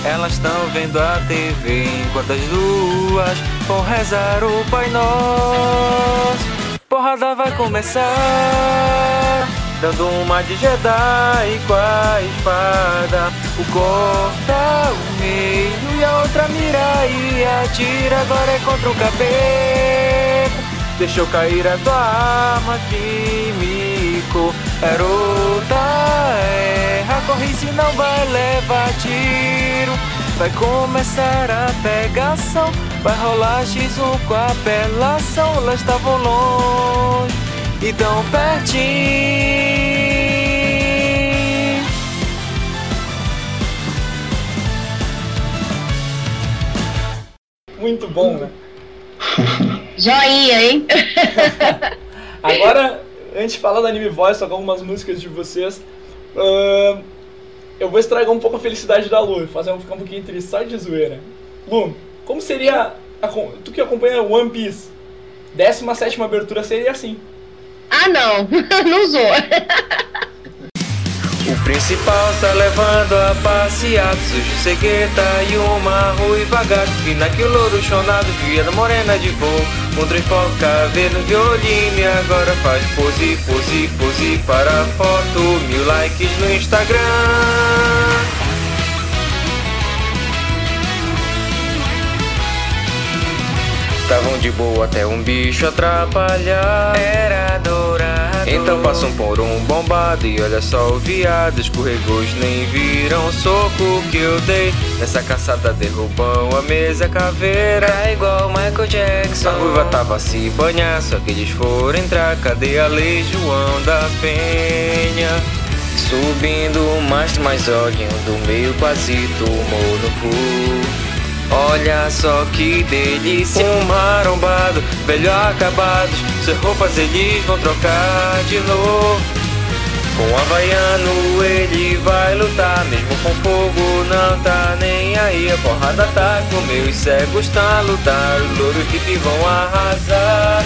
Elas estão vendo a TV enquanto as duas vão rezar o Pai Nosso. Porrada vai começar, dando uma de Jedi com a espada. O corta o meio e a outra mira e atira. Agora é contra o capeta. Deixou cair a tua arma, químico. Garota, erra, corre se não vai levar tiro. vai começar a pegação. Vai rolar X1 com a apelação. Lá estavam longe e tão pertinho. Muito bom, né? Joinha, hein? Agora, antes de falar da Anime Voice, tocar algumas músicas de vocês, ahn, eu vou estragar um pouco a felicidade da Lu, fazer ela ficar um pouquinho triste, só de zoeira. Lu, como seria, a tu que acompanha One Piece, 17ª abertura seria assim. ah, não. não usou. O principal tá levando a passear Sujo cegueta e uma ruiva gato Pinaque o louro chonado, viada morena de voo Um trem foca, vendo violino E agora faz pose, pose, pose para a foto Mil likes no Instagram Estavam de boa até um bicho atrapalhar. Era dourado. Então passa um por um bombado. E olha só o viado. Escorregou, nem viram o soco que eu dei. Nessa caçada derrubam a mesa caveira. É igual Michael Jackson. A ruiva tava a se banhar. Só que eles foram entrar. Cadê a lei João da Penha? Subindo o mastro, mas olhem do meio quase tomou no cu. Olha só que delícia, um marombado, velho acabados. Suas roupas eles vão trocar de novo. Com o Havaiano ele vai lutar, mesmo com fogo não tá nem aí. A porrada tá com meus cegos tá a lutar, os louros hippie vão arrasar.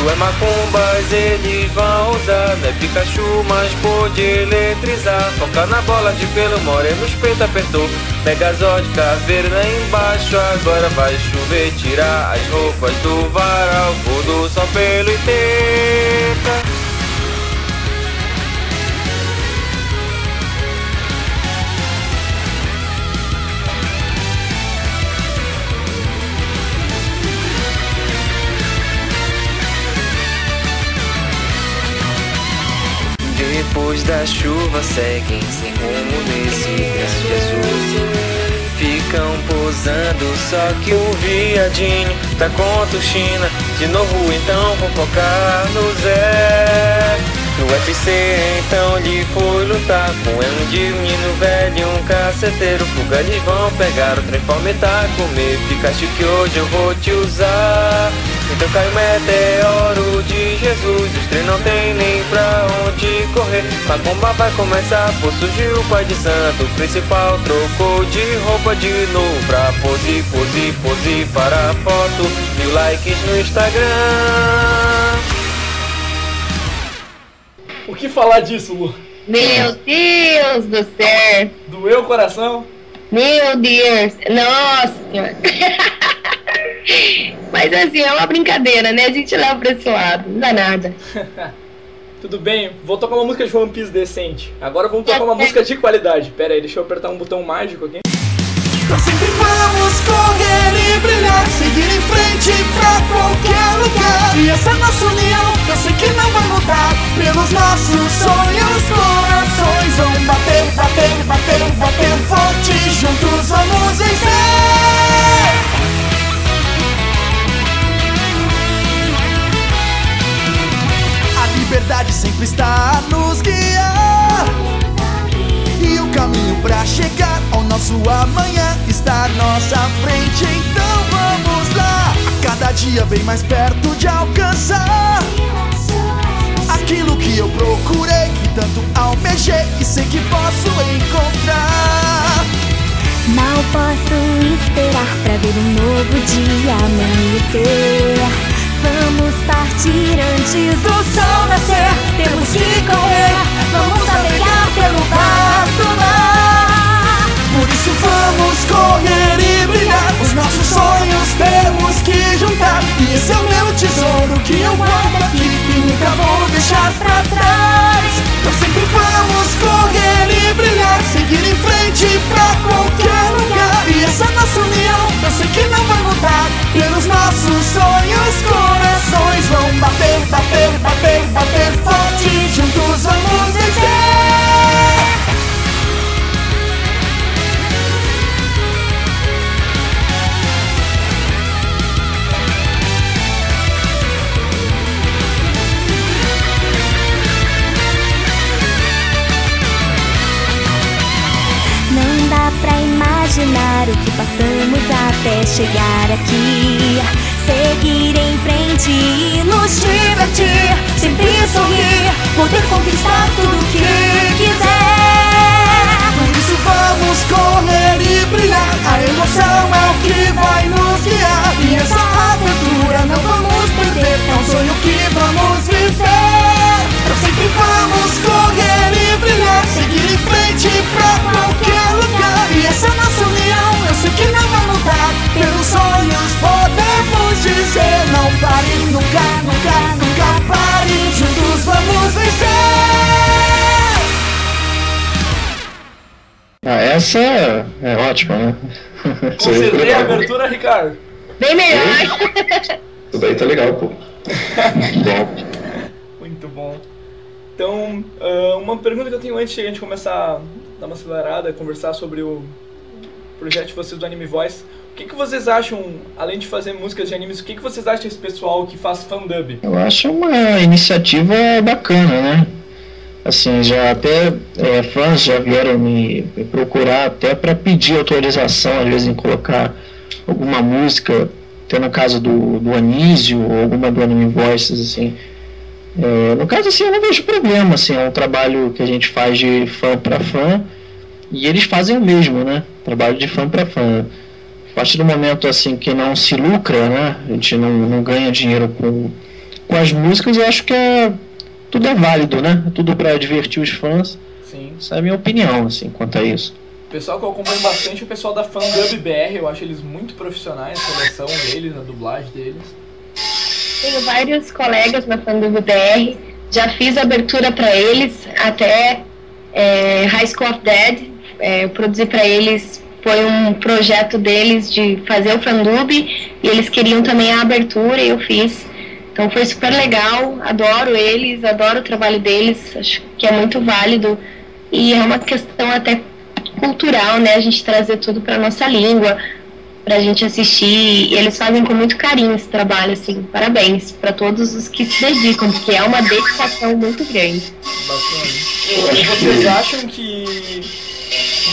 Sua macumbas eles vão usar, não é Pikachu, mas pode eletrizar. Foca na bola de pelo, moreno, os peito apertou. Megazord, caveira lá embaixo, agora vai chover, tirar as roupas do varal. Voodoo só pelo e teta. Depois da chuva seguem sem rumo nesse grande azul. Ficam posando, só que o viadinho tá contra o China. De novo então vou focar no Zé. No UFC então ele foi lutar Com um de menino velho e um caceteiro. Fuga eles vão pegar o trem tá comer. Pikachu que hoje eu vou te usar então cai o meteoro de Jesus Os trem não tem nem pra onde correr Macumba vai começar por surgir o pai de santo O principal trocou de roupa de novo Pra pose, pose, pose para a foto Mil likes no Instagram O que falar disso, Lu? Meu Deus do céu. Doeu o coração? Meu Deus. Nossa senhora. Mas assim, é uma brincadeira, né? A gente leva pra esse lado. Não dá nada. Tudo bem, vou tocar uma música de One Piece decente. Agora vamos tocar uma música de qualidade. Pera aí, deixa eu apertar um botão mágico aqui. Nós sempre vamos correr e brilhar Seguir em frente pra qualquer lugar E essa nossa união, eu sei que não vai mudar Pelos nossos sonhos, corações Vão bater, bater, bater, bater forte Juntos vamos vencer A liberdade sempre está a nos guiar E o caminho pra chegar ao nosso amanhã está à nossa frente. Então vamos lá. A cada dia bem mais perto de alcançar Aquilo que eu procurei, que tanto almejei E sei que posso encontrar. Mal posso esperar pra ver um novo dia amanhecer. Vamos partir antes do sol nascer. Temos que correr, vamos navegar pelo vasto mar. Vamos correr e brilhar. Os nossos sonhos temos que juntar. E esse é o meu tesouro que eu guardo aqui E nunca vou deixar pra trás. Então sempre vamos correr e brilhar Seguir em frente pra qualquer lugar. E essa nossa união eu sei que não vai mudar. Pelos nossos sonhos, corações Vão bater, bater, bater, bater forte. Juntos vamos vencer até chegar aqui. Seguir em frente e nos divertir, sempre sorrir, poder conquistar tudo que quiser. Por isso vamos correr e brilhar. A emoção é o que vai nos guiar. E essa aventura não vamos perder. É um sonho que vamos viver. Pra sempre vamos correr e brilhar. Seguir em frente pra qualquer lugar. Essa é ótima, né? Foi Concentrei a abertura, Ricardo. Bem melhor. Isso daí tá legal, pô. Bom. Muito bom. Então, ah, uma pergunta que eu tenho antes de a gente começar a dar uma acelerada, conversar sobre o projeto de vocês do Anime Voice. O que, que vocês acham, além de fazer músicas de animes, o que, que vocês acham desse pessoal que faz fandub? Eu acho uma iniciativa bacana, né? Assim, já até é, fãs já vieram me, procurar até para pedir autorização, às vezes, em colocar alguma música, até no caso do, do Anísio, ou alguma do Anime Voices, assim. É, no caso, assim, eu não vejo problema, assim, é um trabalho que a gente faz de fã para fã, e eles fazem o mesmo, né? Trabalho de fã para fã. A partir do momento, assim, que não se lucra, né? A gente não, não ganha dinheiro com, com as músicas, eu acho que é, tudo é válido, né? Tudo para divertir os fãs. Sim. Essa é a minha opinião, assim, quanto a isso. O pessoal que eu acompanho bastante é o pessoal da Fandub BR, eu acho eles muito profissionais, a seleção deles, a dublagem deles. Tenho vários colegas na Fandubo BR, já fiz abertura para eles, até é, High School of Dead, é, eu produzi para eles, foi um projeto deles de fazer o Fandub, e eles queriam também a abertura e eu fiz. Então foi super legal, adoro eles, adoro o trabalho deles, acho que é muito válido e é uma questão até cultural, né? A gente trazer tudo para nossa língua, pra gente assistir. E eles fazem com muito carinho esse trabalho, assim. Parabéns para todos os que se dedicam, porque é uma dedicação muito grande. Bacana. Vocês acham que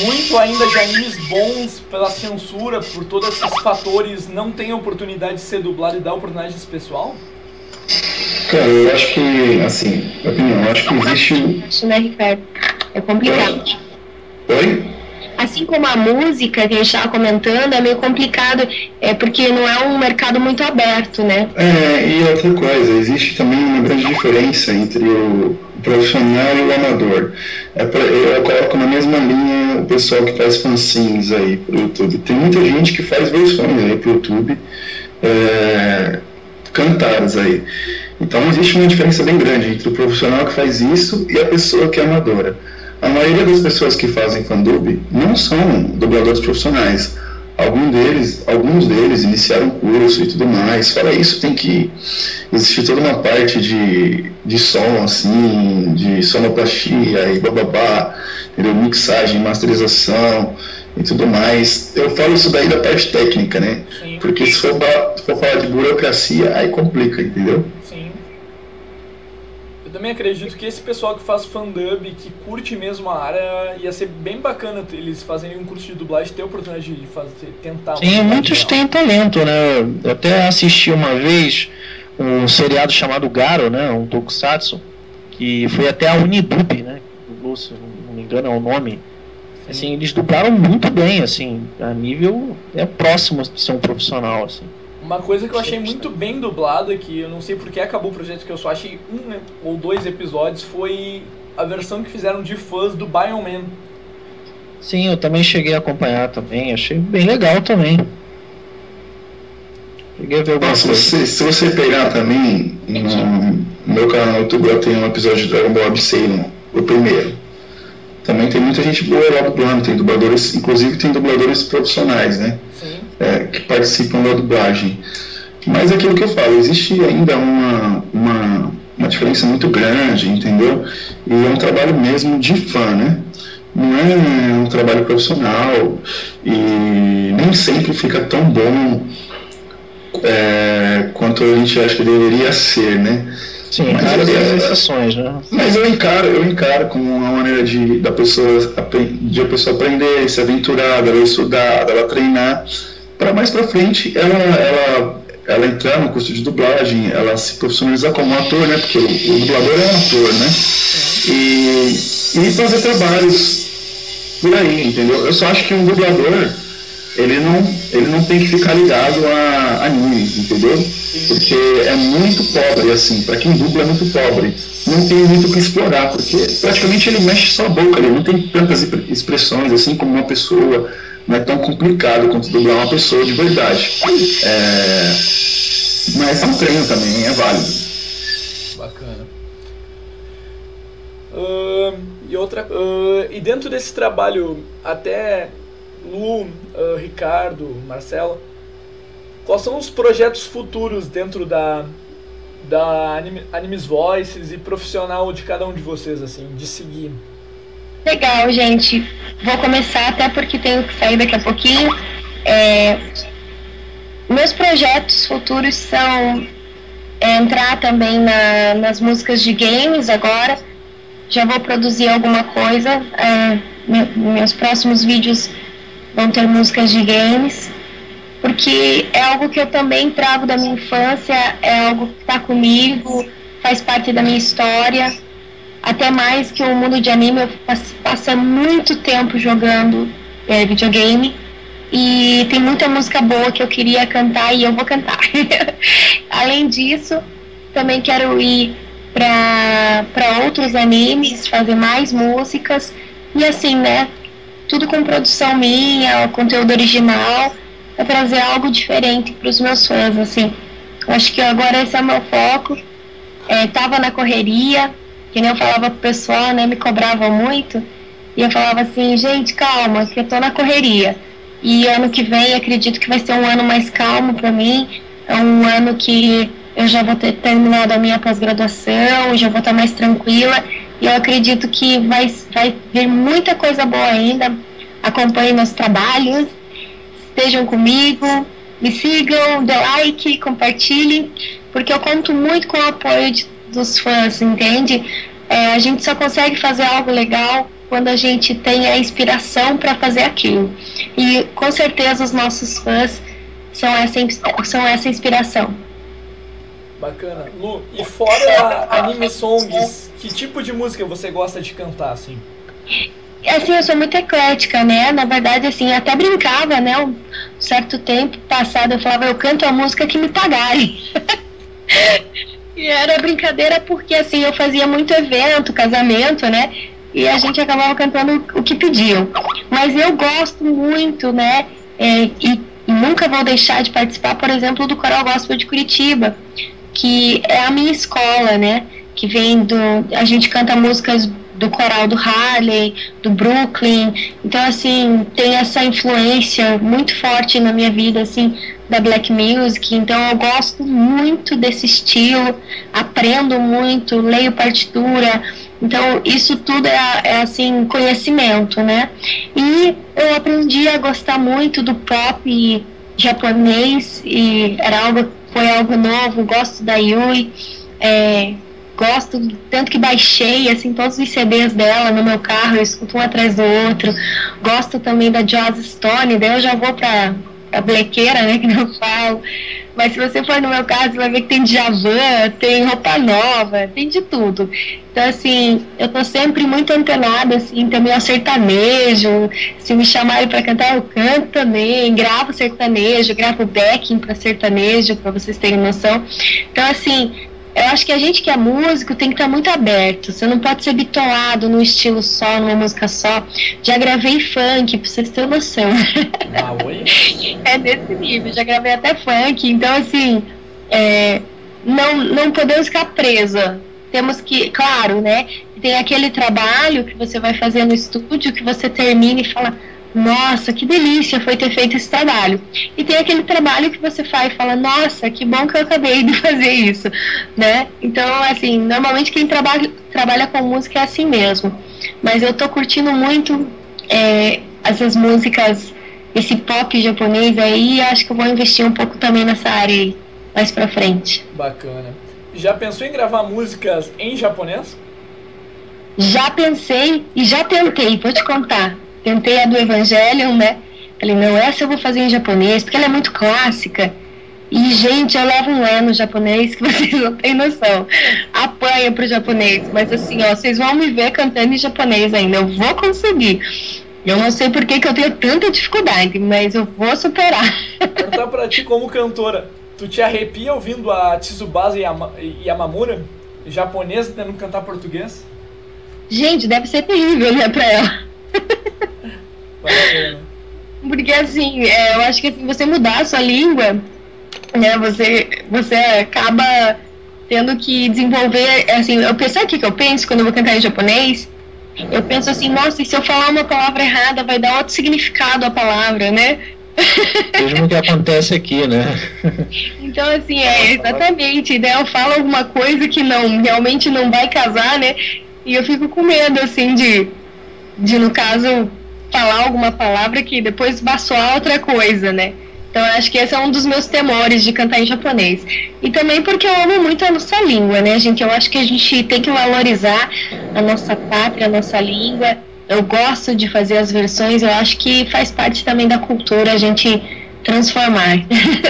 muito ainda de animes bons pela censura, por todos esses fatores, não tem oportunidade de ser dublado e dar oportunidade desse pessoal? Cara, eu acho que, assim, opinião, eu acho que existe. Acho, né, Ricardo? É complicado. Oi? Assim como a música que a gente estava comentando, é meio complicado, é porque não é um mercado muito aberto, né? É, e outra coisa, existe também uma grande diferença entre o profissional e o amador. É pra, eu coloco na mesma linha o pessoal que faz fanzines aí pro YouTube. Tem muita gente que faz versões aí pro YouTube é, cantadas aí. Então existe uma diferença bem grande entre o profissional que faz isso e a pessoa que é amadora. A maioria das pessoas que fazem fandub não são dubladores profissionais. Algum deles, alguns deles iniciaram curso e tudo mais. Fora isso, tem que existir toda uma parte de, de som, assim, de sonoplastia e bababá, entendeu? mixagem, masterização e tudo mais. Eu falo isso daí da parte técnica, né? Sim. Porque se for, for falar de burocracia, aí complica, entendeu? Também acredito que esse pessoal que faz fandub, que curte mesmo a área, ia ser bem bacana eles fazerem um curso de dublagem, ter a oportunidade de fazer, tentar. Sim, muitos têm talento, né? Eu até assisti uma vez um seriado chamado Garo, né? Um tokusatsu, que foi até a Unidub, né? Dublou, se não me engano, é o nome. Assim, eles dublaram muito bem, assim, a nível é próximo de ser um profissional, assim. Uma coisa que eu achei muito bem dublada, que eu não sei porque acabou o projeto, que eu só achei um né, ou dois episódios, foi a versão que fizeram de fãs do Bioman. Sim, eu também cheguei a acompanhar também, achei bem legal também. Cheguei a ver alguma Bom, se se você pegar também, no, meu canal no YouTube eu tenho um episódio de Dragon Ball Sailor, o primeiro. Também tem muita gente boa lá dublando, tem dubladores, inclusive tem dubladores profissionais, né? É, que participam da dublagem. Mas é aquilo que eu falo, existe ainda uma, uma, uma diferença muito grande, entendeu? E é um trabalho mesmo de fã, né? Não é um trabalho profissional e nem sempre fica tão bom é, quanto a gente acha que deveria ser, né? Sim, Mas raras é- as exceções, né? Mas eu encaro, eu encaro como uma maneira de, da pessoa, de a pessoa aprender, se aventurar, dela estudar, dela treinar para mais para frente ela, ela, ela entrar no curso de dublagem, ela se profissionalizar como ator, né? Porque o, o dublador é um ator, né? E, e fazer trabalhos por aí, entendeu? Eu só acho que um dublador ele não, ele não tem que ficar ligado a anime, entendeu? Porque é muito pobre, assim, para quem dubla é muito pobre. Não tem muito o que explorar, porque praticamente ele mexe só a boca, ele não tem tantas expressões assim como uma pessoa, não é tão complicado quanto dublar uma pessoa de verdade. É... Mas é um treino também, é válido. Bacana. Uh, e outra. Uh, e dentro desse trabalho, até Lu, uh, Ricardo, Marcelo, quais são os projetos futuros dentro da, da Anime, Animes Voices e profissional de cada um de vocês, assim, de seguir? Legal, gente. Vou começar até porque tenho que sair daqui a pouquinho. É, meus projetos futuros são é, entrar também na, nas músicas de games agora. Já vou produzir alguma coisa. É, meus próximos vídeos vão ter músicas de games, porque é algo que eu também trago da minha infância, é algo que está comigo, faz parte da minha história. Até mais que o mundo de anime, eu passo muito tempo jogando é, videogame. E tem muita música boa que eu queria cantar e eu vou cantar. Além disso, também quero ir para outros animes, fazer mais músicas. E assim, né? tudo com produção minha, conteúdo original, para trazer algo diferente para os meus fãs, assim. Acho que agora esse é o meu foco. É, tava na correria, que nem eu falava pro pessoal, né, me cobrava muito, e eu falava assim, gente, calma, que eu tô na correria. E ano que vem acredito que vai ser um ano mais calmo para mim, é um ano que eu já vou ter terminado a minha pós-graduação, já vou estar mais tranquila e eu acredito que vai, vai vir muita coisa boa ainda. Acompanhem meus trabalhos, estejam comigo, me sigam, dê like, compartilhem, porque eu conto muito com o apoio de, dos fãs, entende? É, a gente só consegue fazer algo legal quando a gente tem a inspiração para fazer aquilo. E com certeza os nossos fãs são essa, são essa inspiração. Bacana. Lu, e fora anime songs, que tipo de música você gosta de cantar, assim? Assim, eu sou muito eclética, né? Na verdade, assim, até brincava, né? Um certo tempo passado eu falava, eu canto a música que me pagarem. era brincadeira porque, assim, eu fazia muito evento, casamento, né? E a gente acabava cantando o que pediam. Mas eu gosto muito, né? É, e nunca vou deixar de participar, por exemplo, do Coral Gospel de Curitiba que é a minha escola, né? Que vem do. A gente canta músicas do coral do Harley, do Brooklyn. Então, assim, tem essa influência muito forte na minha vida, assim, da black music. Então, eu gosto muito desse estilo, aprendo muito, leio partitura. Então, isso tudo é, é assim, conhecimento, né? E eu aprendi a gostar muito do pop japonês e era algo foi algo novo, gosto da Yui, é, gosto, tanto que baixei assim todos os CDs dela no meu carro, eu escuto um atrás do outro. Gosto também da Joss Stone, daí eu já vou pra, a blequeira, né, que eu falo. Mas se você for no meu caso, vai ver que tem Djavan, tem roupa nova, tem de tudo. Então, assim, eu tô sempre muito antenada, assim, também ao sertanejo. Se me chamarem para cantar, eu canto também. Gravo sertanejo, gravo backing para sertanejo, para vocês terem noção. Então, assim, eu acho que a gente que é músico tem que estar muito aberto. Você não pode ser bitolado num estilo só, numa música só. Já gravei funk, pra vocês terem noção. Ah, oi? é desse nível, já gravei até funk. Então, assim, é, não, não podemos ficar presa. Temos que, claro, né? Tem aquele trabalho que você vai fazer no estúdio que você termina e fala nossa, que delícia foi ter feito esse trabalho. E tem aquele trabalho que você faz e fala, nossa, que bom que eu acabei de fazer isso, né? Então, assim, normalmente quem trabalha, trabalha com música é assim mesmo. Mas eu tô curtindo muito é, essas músicas, esse pop japonês aí, acho que eu vou investir um pouco também nessa área aí, mais pra frente. Bacana. Já pensou em gravar músicas em japonês? Já pensei e já tentei, vou te contar tentei a do Evangelion, né? Falei, não, essa eu vou fazer em japonês, porque ela é muito clássica. E, gente, eu levo um é no japonês que vocês não têm noção. Apanha pro japonês. Mas assim, ó, vocês vão me ver cantando em japonês ainda. Eu vou conseguir. Eu não sei por que, que eu tenho tanta dificuldade, mas eu vou superar. Perguntar pra ti como cantora. Tu te arrepia ouvindo a Tsubasa Yama, Yamamura, japonesa, tentando cantar português? Gente, deve ser terrível, né, pra ela. Porque assim, é, eu acho que assim, você mudar a sua língua, né, você, você acaba tendo que desenvolver, assim, eu penso aqui que eu penso quando eu vou cantar em japonês, eu penso assim, nossa, e se eu falar uma palavra errada, vai dar outro significado à palavra, né? Mesmo que acontece aqui, né? Então, assim, é exatamente, né? Eu falo alguma coisa que não, realmente não vai casar, né? E eu fico com medo, assim, de, de no caso, falar alguma palavra que depois vá soar outra coisa, né? Então, acho que esse é um dos meus temores de cantar em japonês. E também porque eu amo muito a nossa língua, né, gente? Eu acho que a gente tem que valorizar a nossa pátria, a nossa língua. Eu gosto de fazer as versões, eu acho que faz parte também da cultura a gente transformar.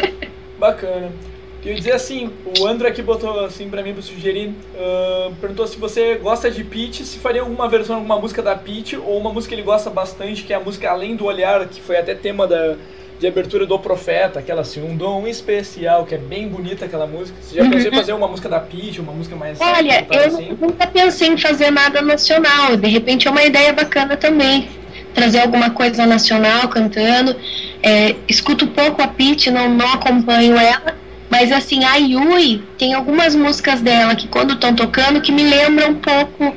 Bacana. Queria dizer assim, o André aqui botou assim pra mim pra sugerir, ah, perguntou se você gosta de Peach, se faria alguma versão, alguma música da Peach, ou uma música que ele gosta bastante, que é a música Além do Olhar, que foi até tema da, de abertura do Profeta, aquela assim, um dom especial, que é bem bonita aquela música. Você já pensou em fazer uma música da Peach, uma música mais... Olha, eu assim? nunca pensei em fazer nada nacional. De repente é uma ideia bacana também. Trazer alguma coisa nacional cantando. É, escuto pouco a Pete, não, não acompanho ela. Mas assim, a Yui tem algumas músicas dela que quando estão tocando que me lembram um pouco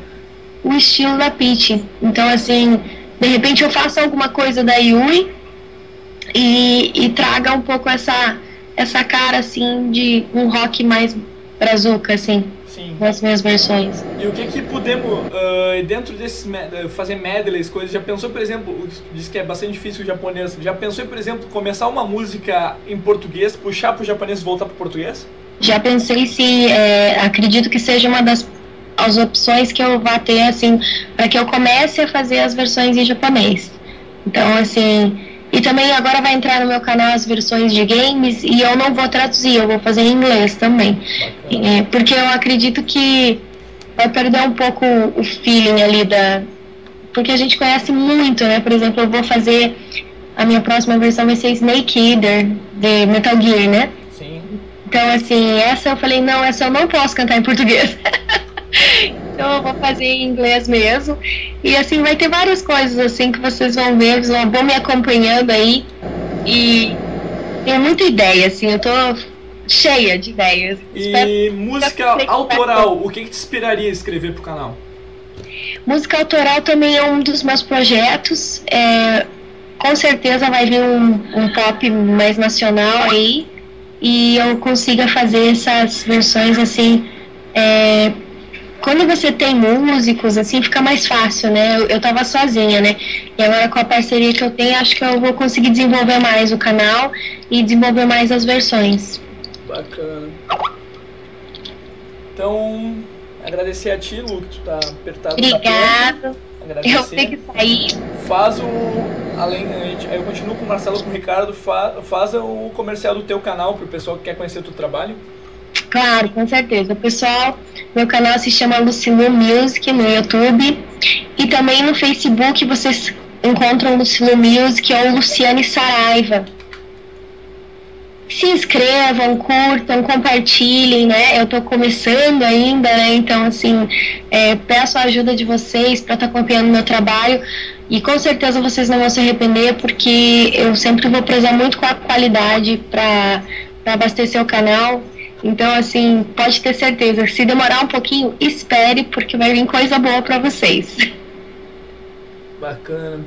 o estilo da Pete. Então assim, de repente eu faço alguma coisa da Yui e, e traga um pouco essa, essa cara assim de um rock mais brazuca, assim, Sim. nas minhas versões. E o que que podemos, ah, dentro desses, ah, fazer medleys, coisas, já pensou, por exemplo, diz que é bastante difícil o japonês, já pensou, por exemplo, começar uma música em português, puxar pro japonês e voltar pro português? Já pensei se é, acredito que seja uma das as opções que eu vá ter assim para que eu comece a fazer as versões em japonês. Então assim e também agora vai entrar no meu canal as versões de games e eu não vou traduzir, eu vou fazer em inglês também. É, porque eu acredito que vai perder um pouco o feeling ali da. Porque a gente conhece muito, né? Por exemplo, eu vou fazer. A minha próxima versão vai ser Snake Eater, de Metal Gear, né? Sim. Então, assim, essa eu falei, não, essa eu não posso cantar em português. então eu vou fazer em inglês mesmo. E assim, vai ter várias coisas assim que vocês vão ver, vocês vão vão me acompanhando aí. E tenho muita ideia, assim, eu tô cheia de ideias. Espero- E música autoral, o que que te inspiraria a escrever pro canal? Música autoral também é um dos meus projetos. É, com certeza vai vir um, um pop mais nacional aí. E eu consiga fazer essas versões assim. é, quando você tem músicos, assim, fica mais fácil, né? Eu, eu tava sozinha, né? E agora com a parceria que eu tenho, acho que eu vou conseguir desenvolver mais o canal e desenvolver mais as versões. Bacana. Então, agradecer a ti, Lu, que tu tá apertado. Obrigada. Eu tenho que sair. Faz o. Além, a gente- aí eu continuo com o Marcelo e com o Ricardo. Fa, faz o comercial do teu canal pro pessoal que quer conhecer o teu trabalho. Claro, com certeza. Pessoal, meu canal se chama Lucilu Music no YouTube. E também no Facebook vocês encontram Lucilu Music ou Luciane Saraiva. Se inscrevam, curtam, compartilhem, né? Eu tô começando ainda, né? Então, assim, é, peço a ajuda de vocês para estar acompanhando meu trabalho. E com certeza vocês não vão se arrepender, porque eu sempre vou prezar muito com a qualidade para abastecer o canal. Então, assim, pode ter certeza. Se demorar um pouquinho, espere, porque vai vir coisa boa para vocês. Bacana.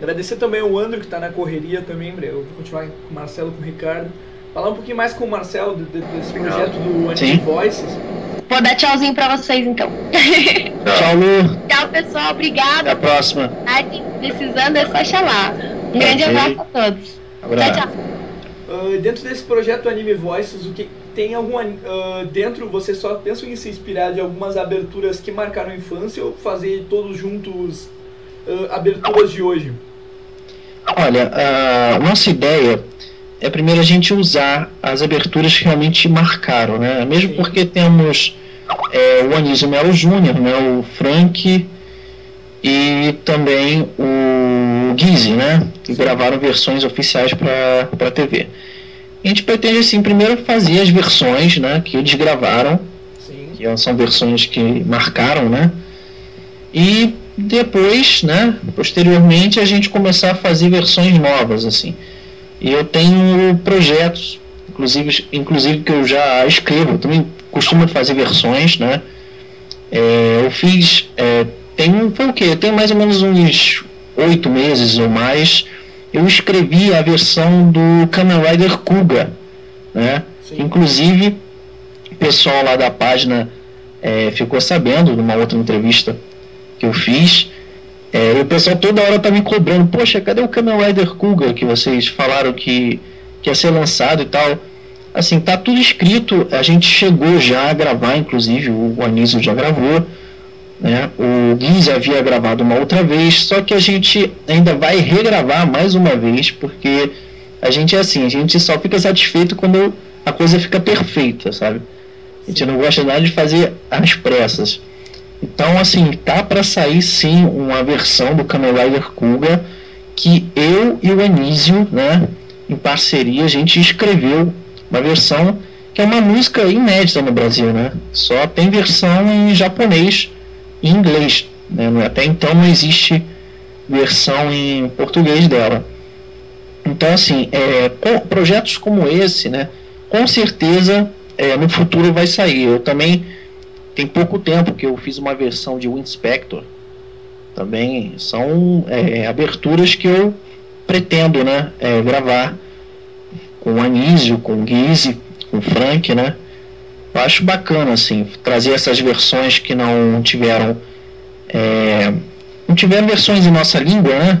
Agradecer também o Andro, que tá na correria também. Eu vou continuar com o Marcelo com o Ricardo. Falar um pouquinho mais com o Marcelo de- de- desse projeto do Anime. Voices. Vou dar tchauzinho para vocês, então. Tchau, Lu. Tchau, pessoal. Até a Obrigada. próxima. Precisando é só chamar. Um grande abraço a todos. Abraço. Tchau, tchau. Ah, dentro desse projeto Anime Voices, o que tem algum ah, dentro você só pensa em se inspirar de algumas aberturas que marcaram a infância ou fazer todos juntos ah, aberturas de hoje? Olha, a nossa ideia é primeiro a gente usar as aberturas que realmente marcaram, né? Mesmo porque temos é, o Anísio Melo Júnior, né? O Frank e também o Gizzy, né? Que gravaram versões oficiais para a TV. A gente pretende, assim, primeiro fazer as versões, né? Que eles gravaram, Sim. que são versões que marcaram, né? E depois, né? Posteriormente, a gente começar a fazer versões novas, assim. E eu tenho projetos, inclusive, inclusive que eu já escrevo, eu também costumo fazer versões, né? É, eu fiz é, tem foi o que tem mais ou menos uns oito meses ou mais eu escrevi a versão do Kamen Rider Kuga né? Inclusive o pessoal lá da página é, ficou sabendo numa outra entrevista que eu fiz é, e o pessoal toda hora tá me cobrando poxa cadê o Kamen Rider Kuga que vocês falaram que, que ia ser lançado e tal? Assim tá tudo escrito a gente chegou já a gravar inclusive o Anísio já gravou né? O Guiz havia gravado uma outra vez, só que a gente ainda vai regravar mais uma vez, porque a gente é assim, a gente só fica satisfeito quando a coisa fica perfeita, sabe? A gente não gosta nada de fazer às pressas. Então, assim, tá para sair sim uma versão do Kamen Rider Kuga que eu e o Anísio, né, em parceria, a gente escreveu uma versão que é uma música inédita no Brasil, né? Só tem versão em japonês em inglês. Né? Até então não existe versão em português dela. Então, assim, é, com, projetos como esse, né, com certeza é, no futuro vai sair. Eu também tem pouco tempo que eu fiz uma versão de Winspector. Também são é, aberturas que eu pretendo né, é, gravar com Anísio, com Guise, com Frank, né? Eu acho bacana, assim, trazer essas versões que não tiveram. É, não tiveram versões em nossa língua, né?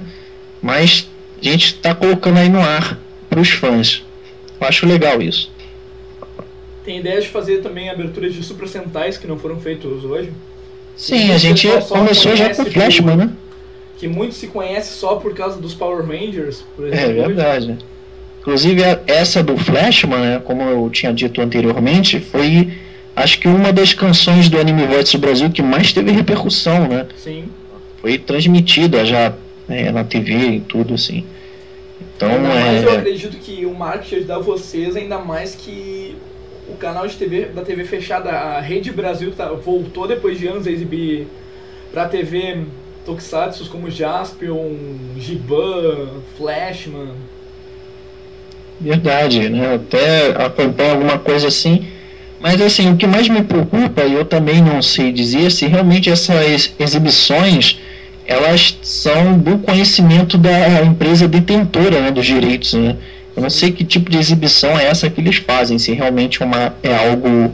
Mas a gente está colocando aí no ar para os fãs. Eu acho legal isso. Tem ideia de fazer também aberturas de Super Sentais que não foram feitos hoje? Sim, a gente começou já com Flashman, né? Que muito se conhece só por causa dos Power Rangers, por exemplo. É verdade. Hoje. Inclusive, essa do Flashman, né, como eu tinha dito anteriormente, foi acho que uma das canções do Anime Voice Brasil que mais teve repercussão, né? Sim. Foi transmitida já né, na TV e tudo assim. Então, ainda é... mais eu acredito que o marketing ajudar vocês, ainda mais que o canal de TV da TV fechada, a Rede Brasil tá, voltou depois de anos a exibir pra TV Tokusatsu como Jaspion, Giban, Flashman. Verdade, né? Até acompanho alguma coisa assim. Mas assim, o que mais me preocupa, e eu também não sei dizer, se realmente essas exibições elas são do conhecimento da empresa detentora né, dos direitos. Né? Eu não sei que tipo de exibição é essa que eles fazem, se realmente uma, é algo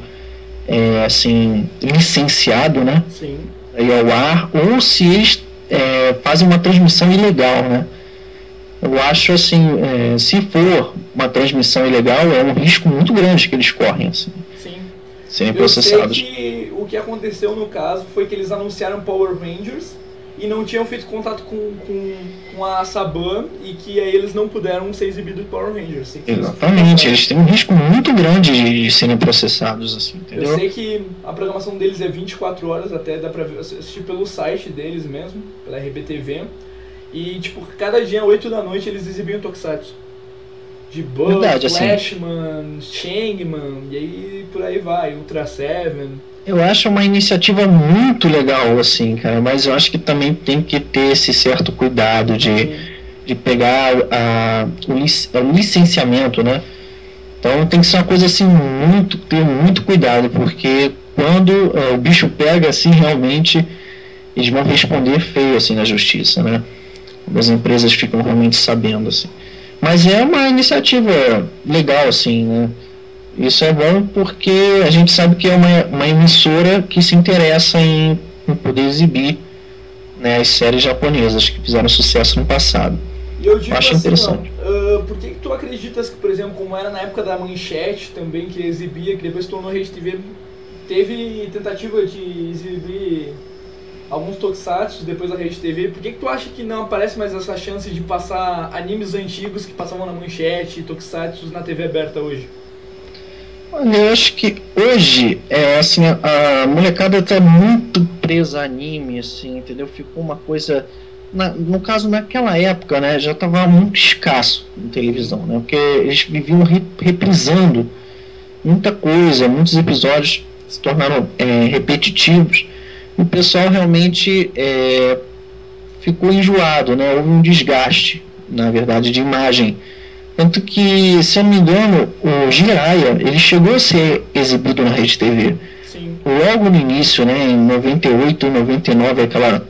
é, assim, licenciado né? Sim. Aí ao ar, ou se eles é, fazem uma transmissão ilegal. Né? Eu acho assim, é, se for uma transmissão ilegal, é um risco muito grande que eles correm, assim. Sim. Serem processados. Sei que o que aconteceu no caso foi que eles anunciaram Power Rangers e não tinham feito contato com, com, com a Saban e que aí eles não puderam ser exibidos Power Rangers. Exatamente, eles têm um risco muito grande de serem processados, assim, entendeu? Eu sei que a programação deles é 24 horas, até dá pra assistir pelo site deles mesmo, pela RBTV. E, tipo, cada dia, 8 da noite, eles exibiam Tokusatsu. De Bug, Verdade, Flashman, assim. Shangman, e aí por aí vai, Ultra Seven. Eu acho uma iniciativa muito legal, assim, cara, mas eu acho que também tem que ter esse certo cuidado de, de pegar a, o, o licenciamento, né? Então tem que ser uma coisa assim, muito, ter muito cuidado, porque quando uh, o bicho pega assim, realmente eles vão responder feio assim na justiça, né? As empresas ficam realmente sabendo assim. Mas é uma iniciativa legal assim, né? Isso é bom porque a gente sabe que é uma, uma emissora que se interessa em, em poder exibir né, as séries japonesas que fizeram sucesso no passado. E eu digo Acho assim, interessante. uh, por que, que, tu acreditas que, por exemplo, como era na época da Manchete também, que exibia, que depois tornou Rede TV, teve tentativa de exibir alguns tokusatsu depois da Rede TV. Por que, que tu acha que não aparece mais essa chance de passar animes antigos que passavam na manchete, tokusatsu na TV aberta hoje? Olha, eu acho que hoje, é assim, a, molecada tá muito presa a anime, assim, entendeu? Ficou uma coisa. Na, no caso, naquela época, né, já estava muito escasso em televisão, né? Porque eles viviam re, reprisando muita coisa, muitos episódios se tornaram é, repetitivos. O pessoal realmente é, ficou enjoado, né? Houve um desgaste, na verdade, de imagem tanto que, se eu não me engano, o Jiraya, ele chegou a ser exibido na Rede TV. Sim. Logo no início, né, em 98, 99, aquela,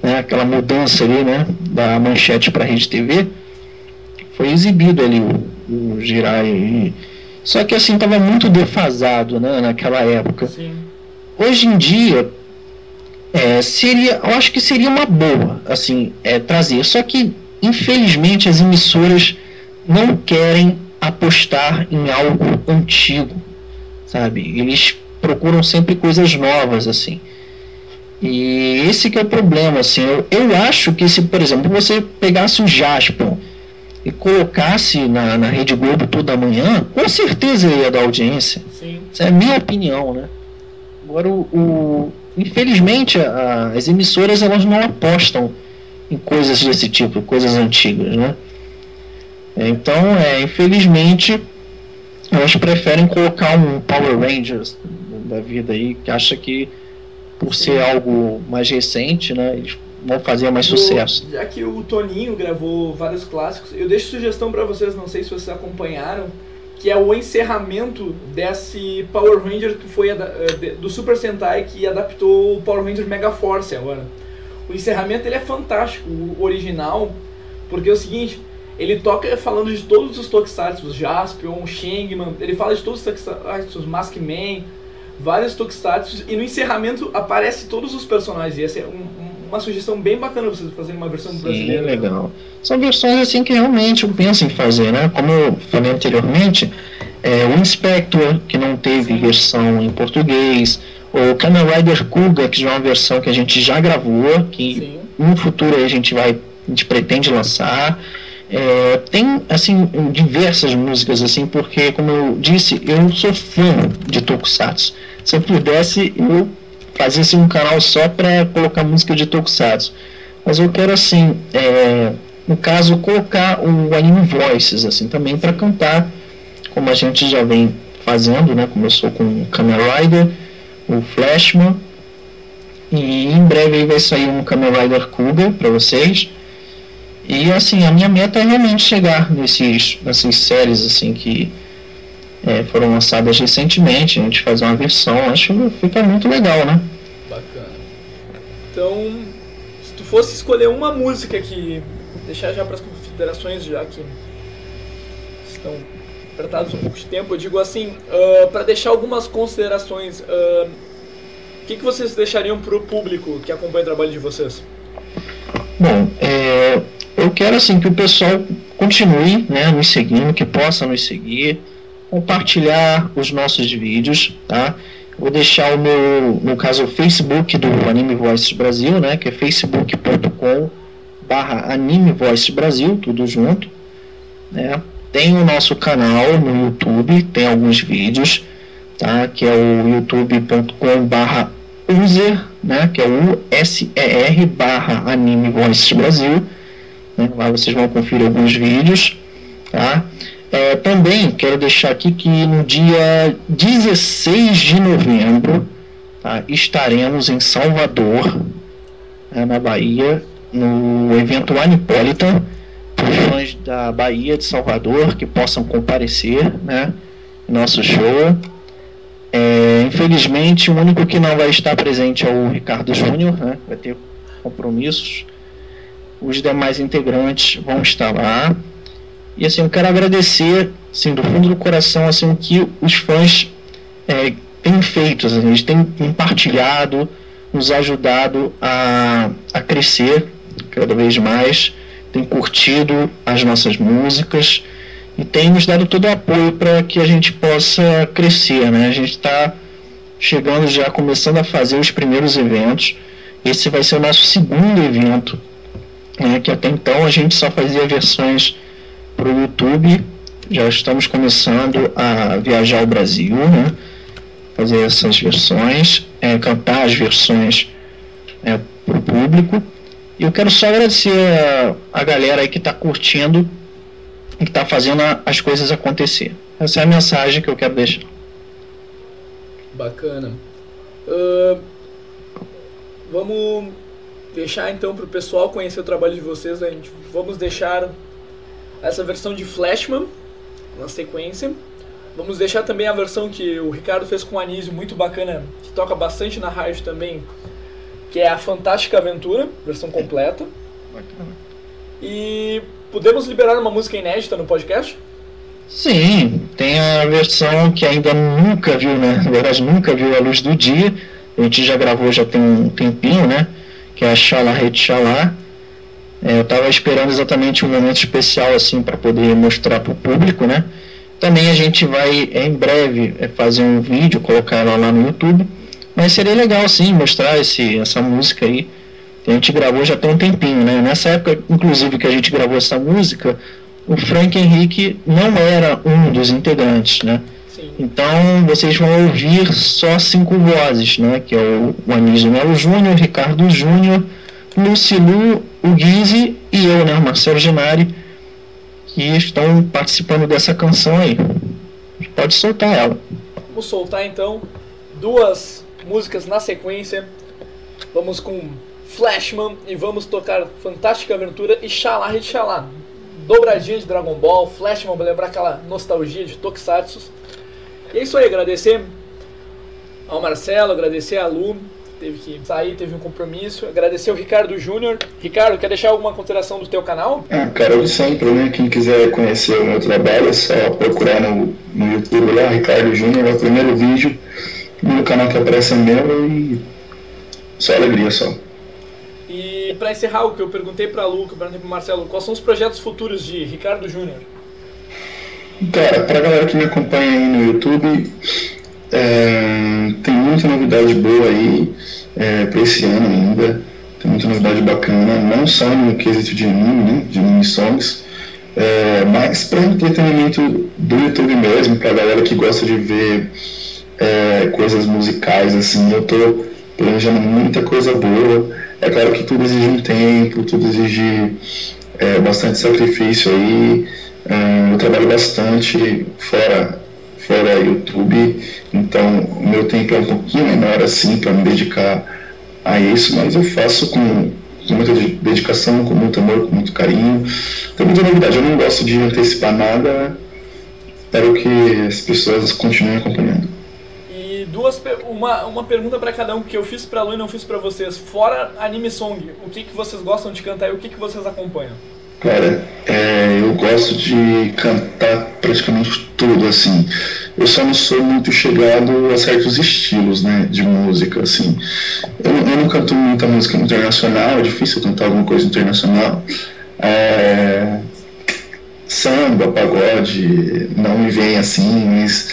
né, aquela mudança ali, né, da manchete para a Rede TV, foi exibido ali o, o Jiraya. E, só que assim, estava muito defasado, né, naquela época. Sim. Hoje em dia, é, seria, eu acho que seria uma boa, assim, é, trazer. Só que, infelizmente, as emissoras não querem apostar em algo antigo, sabe? Eles procuram sempre coisas novas, assim. E esse que é o problema, assim. Eu, eu acho que se, por exemplo, você pegasse o Jasper e colocasse na, na Rede Globo toda manhã, com certeza ia dar audiência. Sim. Essa é a minha opinião, né? Agora, o, o infelizmente, a, as emissoras elas não apostam em coisas desse tipo, coisas antigas, né? Então, é, infelizmente, elas preferem colocar um Power Rangers da vida aí, que acha que por ser algo mais recente, né, eles vão fazer mais sucesso. Já que o Toninho gravou vários clássicos, eu deixo sugestão para vocês, não sei se vocês acompanharam, que é o encerramento desse Power Ranger que foi eh, do Super Sentai que adaptou o Power Ranger Mega Force agora. O encerramento ele é fantástico, o original, porque é o seguinte, ele toca falando de todos os tokusatsu, Jaspion, Shangman, ele fala de todos os tokusatsu, Maskman, vários tokusatsu, e no encerramento aparece todos os personagens, e essa é um, uma sugestão bem bacana vocês fazerem uma versão Sim, brasileira. legal. São versões assim que realmente eu penso em fazer, né? Como eu falei anteriormente, é, o Inspector, que não teve versão em português, o Kamen Rider Kuga, que já é uma versão que a gente já gravou, que Sim. no futuro a gente vai, a gente pretende lançar. É, tem assim diversas músicas assim porque como eu disse eu sou fã de Tokusatsu se eu pudesse eu fazia assim, um canal só para colocar música de Tokusatsu. Mas eu quero assim é, no caso colocar o anime voices assim também para cantar como a gente já vem fazendo né? Começou com o Kamen Rider o Flashman e em breve aí vai sair um Kamen Rider Kuga para vocês. E assim, a minha meta é realmente chegar nesses, nessas séries assim que é, foram lançadas recentemente, a gente fazer uma versão, acho que fica muito legal, né? Bacana. Então, se tu fosse escolher uma música que deixar já para as considerações já que estão apertados um pouco de tempo, eu digo assim, para deixar algumas considerações, ah, o que, que vocês deixariam para o público que acompanha o trabalho de vocês? Bom, é, eu quero assim que o pessoal continue né, nos seguindo, que possa nos seguir, compartilhar os nossos vídeos, tá? Vou deixar o meu, no caso, o Facebook do Anime Voices Brasil, né? Que é facebook.com barra Anime Voices Brasil, tudo junto, né? Tem o nosso canal no YouTube, tem alguns vídeos, tá? Que é o youtube.com barra user, né? Que é o U-S-E-R barra Anime Voices Brasil, né? Lá vocês vão conferir alguns vídeos, tá? É, também quero deixar aqui que no dia 16 de novembro tá, estaremos em Salvador, né, na Bahia, no evento Anipolitan, para fãs da Bahia de Salvador que possam comparecer, né, nosso show. É, infelizmente, o único que não vai estar presente é o Ricardo Júnior, né, vai ter compromissos. Os demais integrantes vão estar lá. E assim, eu quero agradecer, assim, do fundo do coração, assim, o que os fãs é, têm feito, assim, eles têm compartilhado, nos ajudado a, a crescer cada vez mais, têm curtido as nossas músicas e têm nos dado todo o apoio para que a gente possa crescer, né? A gente está chegando já, começando a fazer os primeiros eventos esse vai ser o nosso segundo evento, né, que até então a gente só fazia versões para o YouTube. Já estamos começando a viajar ao Brasil, né, fazer essas versões, é, cantar as versões é, para o público. E eu quero só agradecer a, a galera aí que está curtindo e que está fazendo a, as coisas acontecer. Essa é a mensagem que eu quero deixar. Bacana. Uh, vamos deixar então para o pessoal conhecer o trabalho de vocês. A gente, vamos deixar essa versão de Flashman na sequência. Vamos deixar também a versão que o Ricardo fez com o Anísio, muito bacana, que toca bastante na rádio também, que é a Fantástica Aventura, versão completa. Bacana. E podemos liberar uma música inédita no podcast? Sim, tem a versão que ainda nunca viu, né? Na verdade, nunca viu a luz do dia. A gente já gravou já tem um tempinho, né? Que é a Xalá Rede Xalá. É, eu estava esperando exatamente um momento especial assim para poder mostrar para o público, né? Também a gente vai em breve é, fazer um vídeo, colocar ela lá no YouTube. Mas seria legal sim mostrar esse, essa música aí. A gente gravou já tem um tempinho, né? Nessa época, inclusive, que a gente gravou essa música, o Frank Henrique não era um dos integrantes, né? Sim. Então vocês vão ouvir só cinco vozes, né? Que é o, o Anísio Melo Júnior, o Ricardo Júnior, Lucilu, o Guise e eu, né? Marcelo Genari, que estão participando dessa canção aí. Pode soltar ela. Vamos soltar então duas músicas na sequência. Vamos com Flashman e vamos tocar Fantástica Aventura e Xalá Xalá. Dobradinha de Dragon Ball, Flashman, pra lembrar aquela nostalgia de Tokusatsu. E é isso aí, agradecer ao Marcelo, agradecer a Lu, teve que sair, teve um compromisso. Agradecer ao Ricardo Júnior. Ricardo, quer deixar alguma consideração do teu canal? Ah, cara, eu sempre, né? Quem quiser conhecer o meu trabalho é só procurar no, no YouTube lá, Ricardo Júnior, é o primeiro vídeo. No canal que aparece é meu e só alegria só. E pra encerrar o que eu perguntei pra Lu, que eu perguntei pro Marcelo, quais são os projetos futuros de Ricardo Júnior? Cara, pra galera que me acompanha aí no YouTube, é, tem muita novidade boa aí é, pra esse ano ainda. Tem muita novidade bacana, não só no quesito de anime, né, de anime songs, é, mas para entretenimento do YouTube mesmo, pra galera que gosta de ver é, coisas musicais, assim, eu tô planejando muita coisa boa. É claro que tudo exige um tempo, tudo exige é, bastante sacrifício aí. É, eu trabalho bastante fora, fora YouTube, então o meu tempo é um pouquinho menor assim para me dedicar a isso, mas eu faço com, com muita dedicação, com muito amor, com muito carinho. Tem muita novidade, eu não gosto de antecipar nada, espero que as pessoas continuem acompanhando. E duas uma, uma pergunta pra cada um que eu fiz pra Lu e não fiz pra vocês. Fora anime song, o que, que vocês gostam de cantar e o que, que vocês acompanham? Cara, é, eu gosto de cantar praticamente tudo, assim. Eu só não sou muito chegado a certos estilos, né, de música, assim. Eu, eu não canto muita música internacional, é difícil cantar alguma coisa internacional. É, samba, pagode, não me vem assim, mas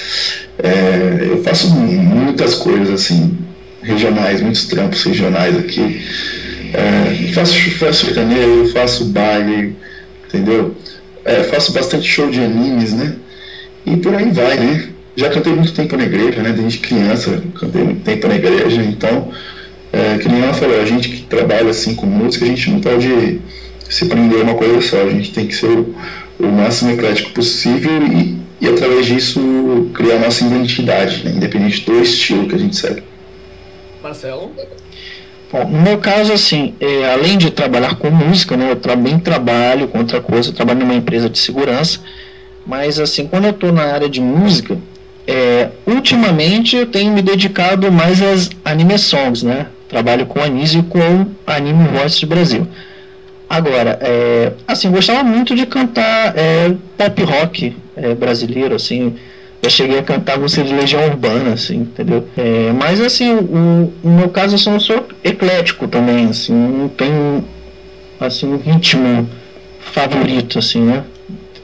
é, eu faço muitas coisas, assim, regionais, muitos trampos regionais aqui. É, faço, faço sertanejo, faço baile, entendeu? É, faço bastante show de animes, né? E por aí vai, né? Já cantei muito tempo na igreja, né? Desde criança, cantei muito tempo na igreja, então, é, que nem ela falou, a gente que trabalha assim com música, a gente não pode se prender a uma coisa só, a gente tem que ser o, o máximo eclético possível e, e através disso criar a nossa identidade, né? Independente do estilo que a gente segue. Marcelo? Bom, no meu caso, assim, é, além de trabalhar com música, né, eu também trabalho com outra coisa, eu trabalho numa empresa de segurança, mas assim, quando eu estou na área de música, é, ultimamente eu tenho me dedicado mais às anime songs, né? Trabalho com Anísio e com Anime Voices Brasil. Agora, é, assim, eu gostava muito de cantar é, pop rock é, brasileiro, assim, eu cheguei a cantar música de Legião Urbana, assim, entendeu? É, mas assim, o, no meu caso eu sou, eclético também, assim, não tenho assim, um ritmo favorito, assim, né?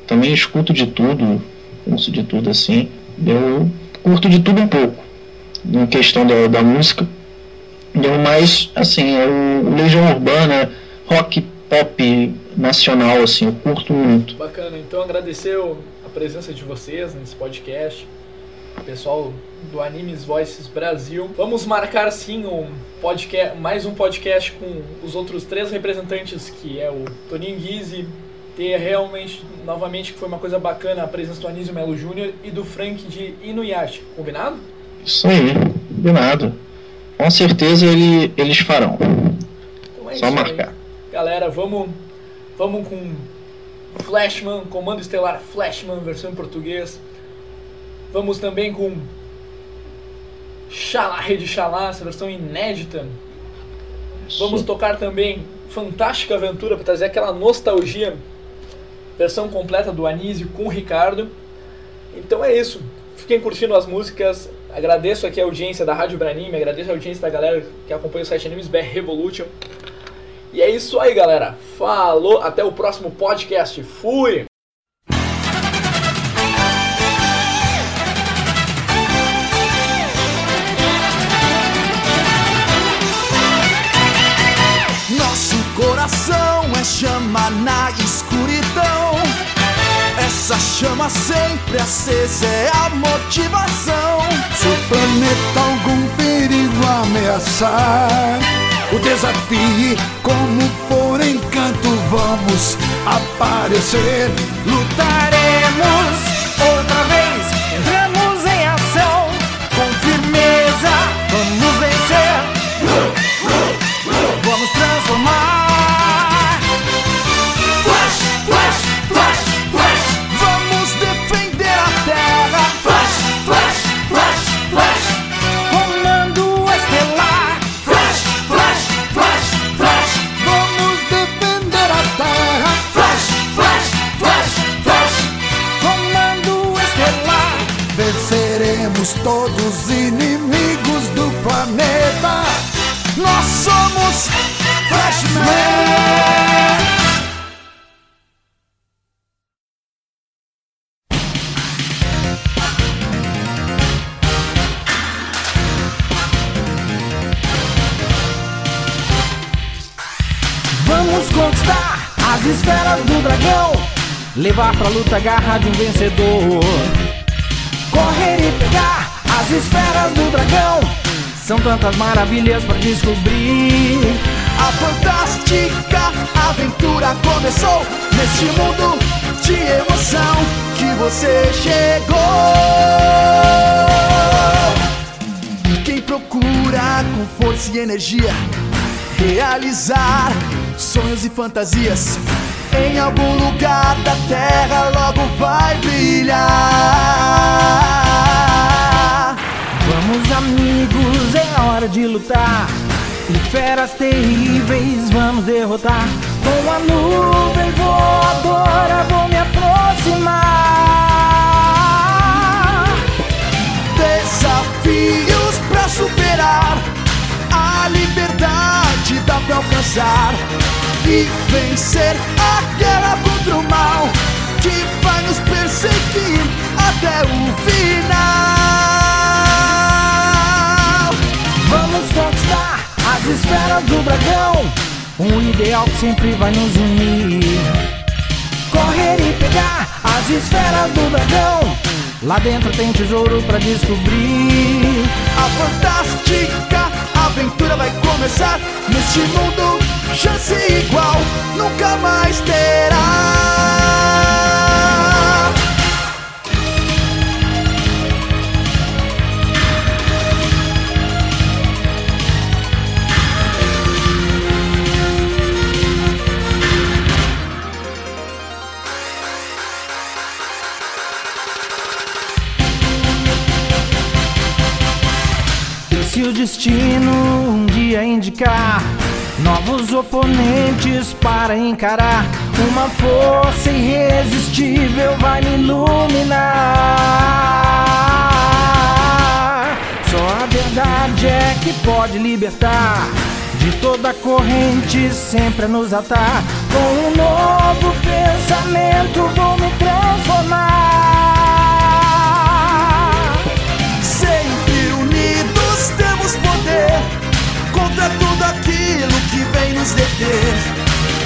Também escuto de tudo, ouço de tudo assim. Eu curto de tudo um pouco, em questão da, da música. E o mais, assim, é o Legião Urbana, rock pop nacional, assim, eu curto muito. Bacana, então agradecer a presença de vocês nesse podcast, pessoal do Animes Voices Brasil. Vamos marcar sim um podcast, mais um podcast com os outros três representantes, que é o Toninho Guise, ter realmente, novamente, que foi uma coisa bacana a presença do Anísio Melo Júnior e do Frank de Inuyasha. Combinado? Isso aí, combinado. Com certeza ele, eles farão. Então é Só isso marcar. Aí. Galera, vamos, vamos com Flashman, Comando Estelar Flashman, versão em português. Vamos também com Xalá, Rede Xalá, essa versão inédita. Vamos tocar também Fantástica Aventura para trazer aquela nostalgia, versão completa do Anísio com o Ricardo. Então é isso. Fiquem curtindo as músicas. Agradeço aqui a audiência da Rádio Branime, agradeço a audiência da galera que acompanha o site Animes BR Revolution. E é isso aí, galera. Falou, até o próximo podcast. Fui! Nosso coração é chama na escuridão. Essa chama sempre acesa é a motivação. Se o planeta algum perigo ameaçar, o desafio como por encanto vamos aparecer. Lutaremos outra Flashman! Vamos conquistar as esferas do dragão, levar pra luta a garra de um vencedor. Correr e pegar as esferas do dragão, são tantas maravilhas pra descobrir. A fantástica aventura começou neste mundo de emoção que você chegou. Quem procura com força e energia realizar sonhos e fantasias em algum lugar lutar. E feras terríveis vamos derrotar. Com a nuvem voadora vou me aproximar. Desafios pra superar. A liberdade dá pra alcançar e vencer a guerra contra o mal que vai nos perseguir até o final. Esferas do dragão. Um ideal que sempre vai nos unir. Correr e pegar as esferas do dragão. Lá dentro tem tesouro pra descobrir. A fantástica aventura vai começar neste mundo. Chance igual nunca mais terá. Destino um dia indicar novos oponentes para encarar, uma força irresistível vai me iluminar. Só a verdade é que pode libertar de toda corrente, sempre a nos atar. Com um novo pensamento vou me transformar. contra é tudo aquilo que vem nos deter.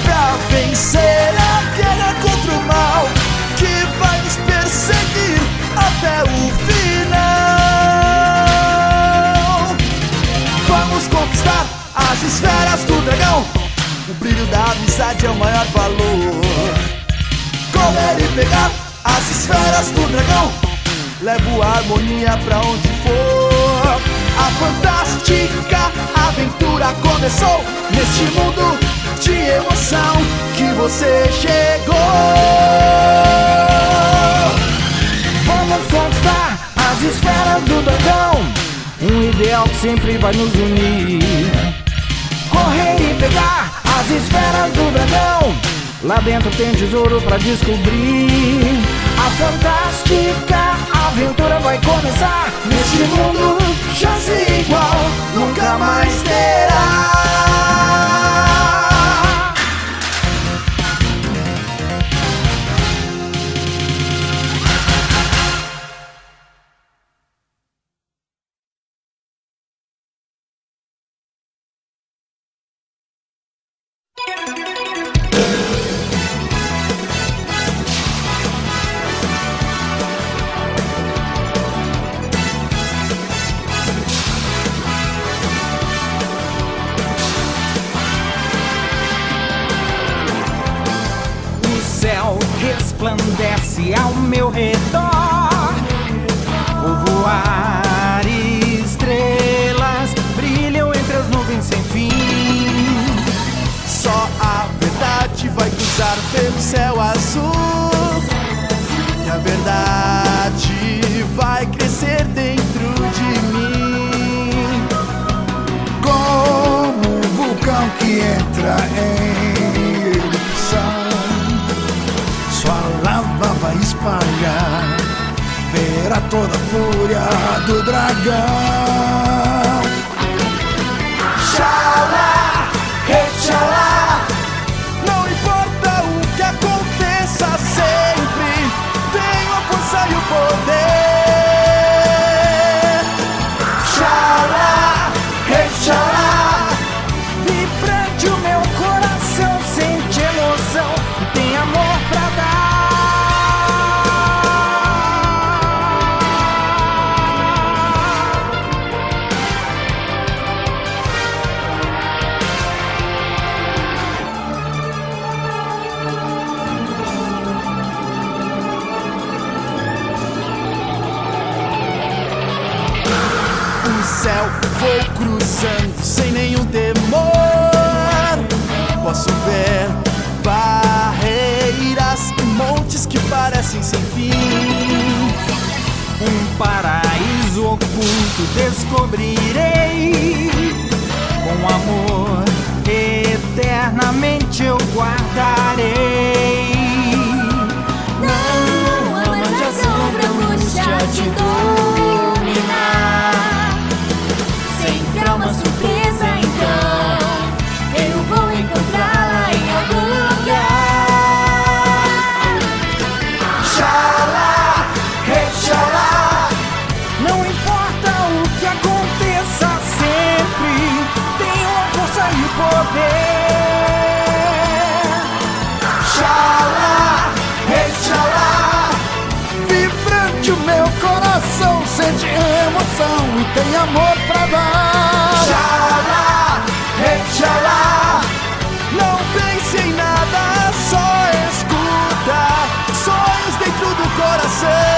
Pra vencer a guerra contra o mal que vai nos perseguir até o final. Vamos conquistar as esferas do dragão. O brilho da amizade é o maior valor. Correr e pegar as esferas do dragão. Levo a harmonia pra onde for. A fantástica aventura começou neste mundo de emoção que você chegou. Vamos conquistar as esferas do dragão. Um ideal que sempre vai nos unir. Correr e pegar as esferas do dragão. Lá dentro tem tesouro pra descobrir. A fantástica aventura vai começar. Neste mundo, chance igual nunca mais terá. Do dragão. Oculto descobrirei. Com amor eternamente eu guardarei. poder. Xalá, rexalá, vibrante o meu coração, sente emoção e tem amor pra dar. Xalá, rexalá, não pense em nada, só escuta, sonhos dentro do coração.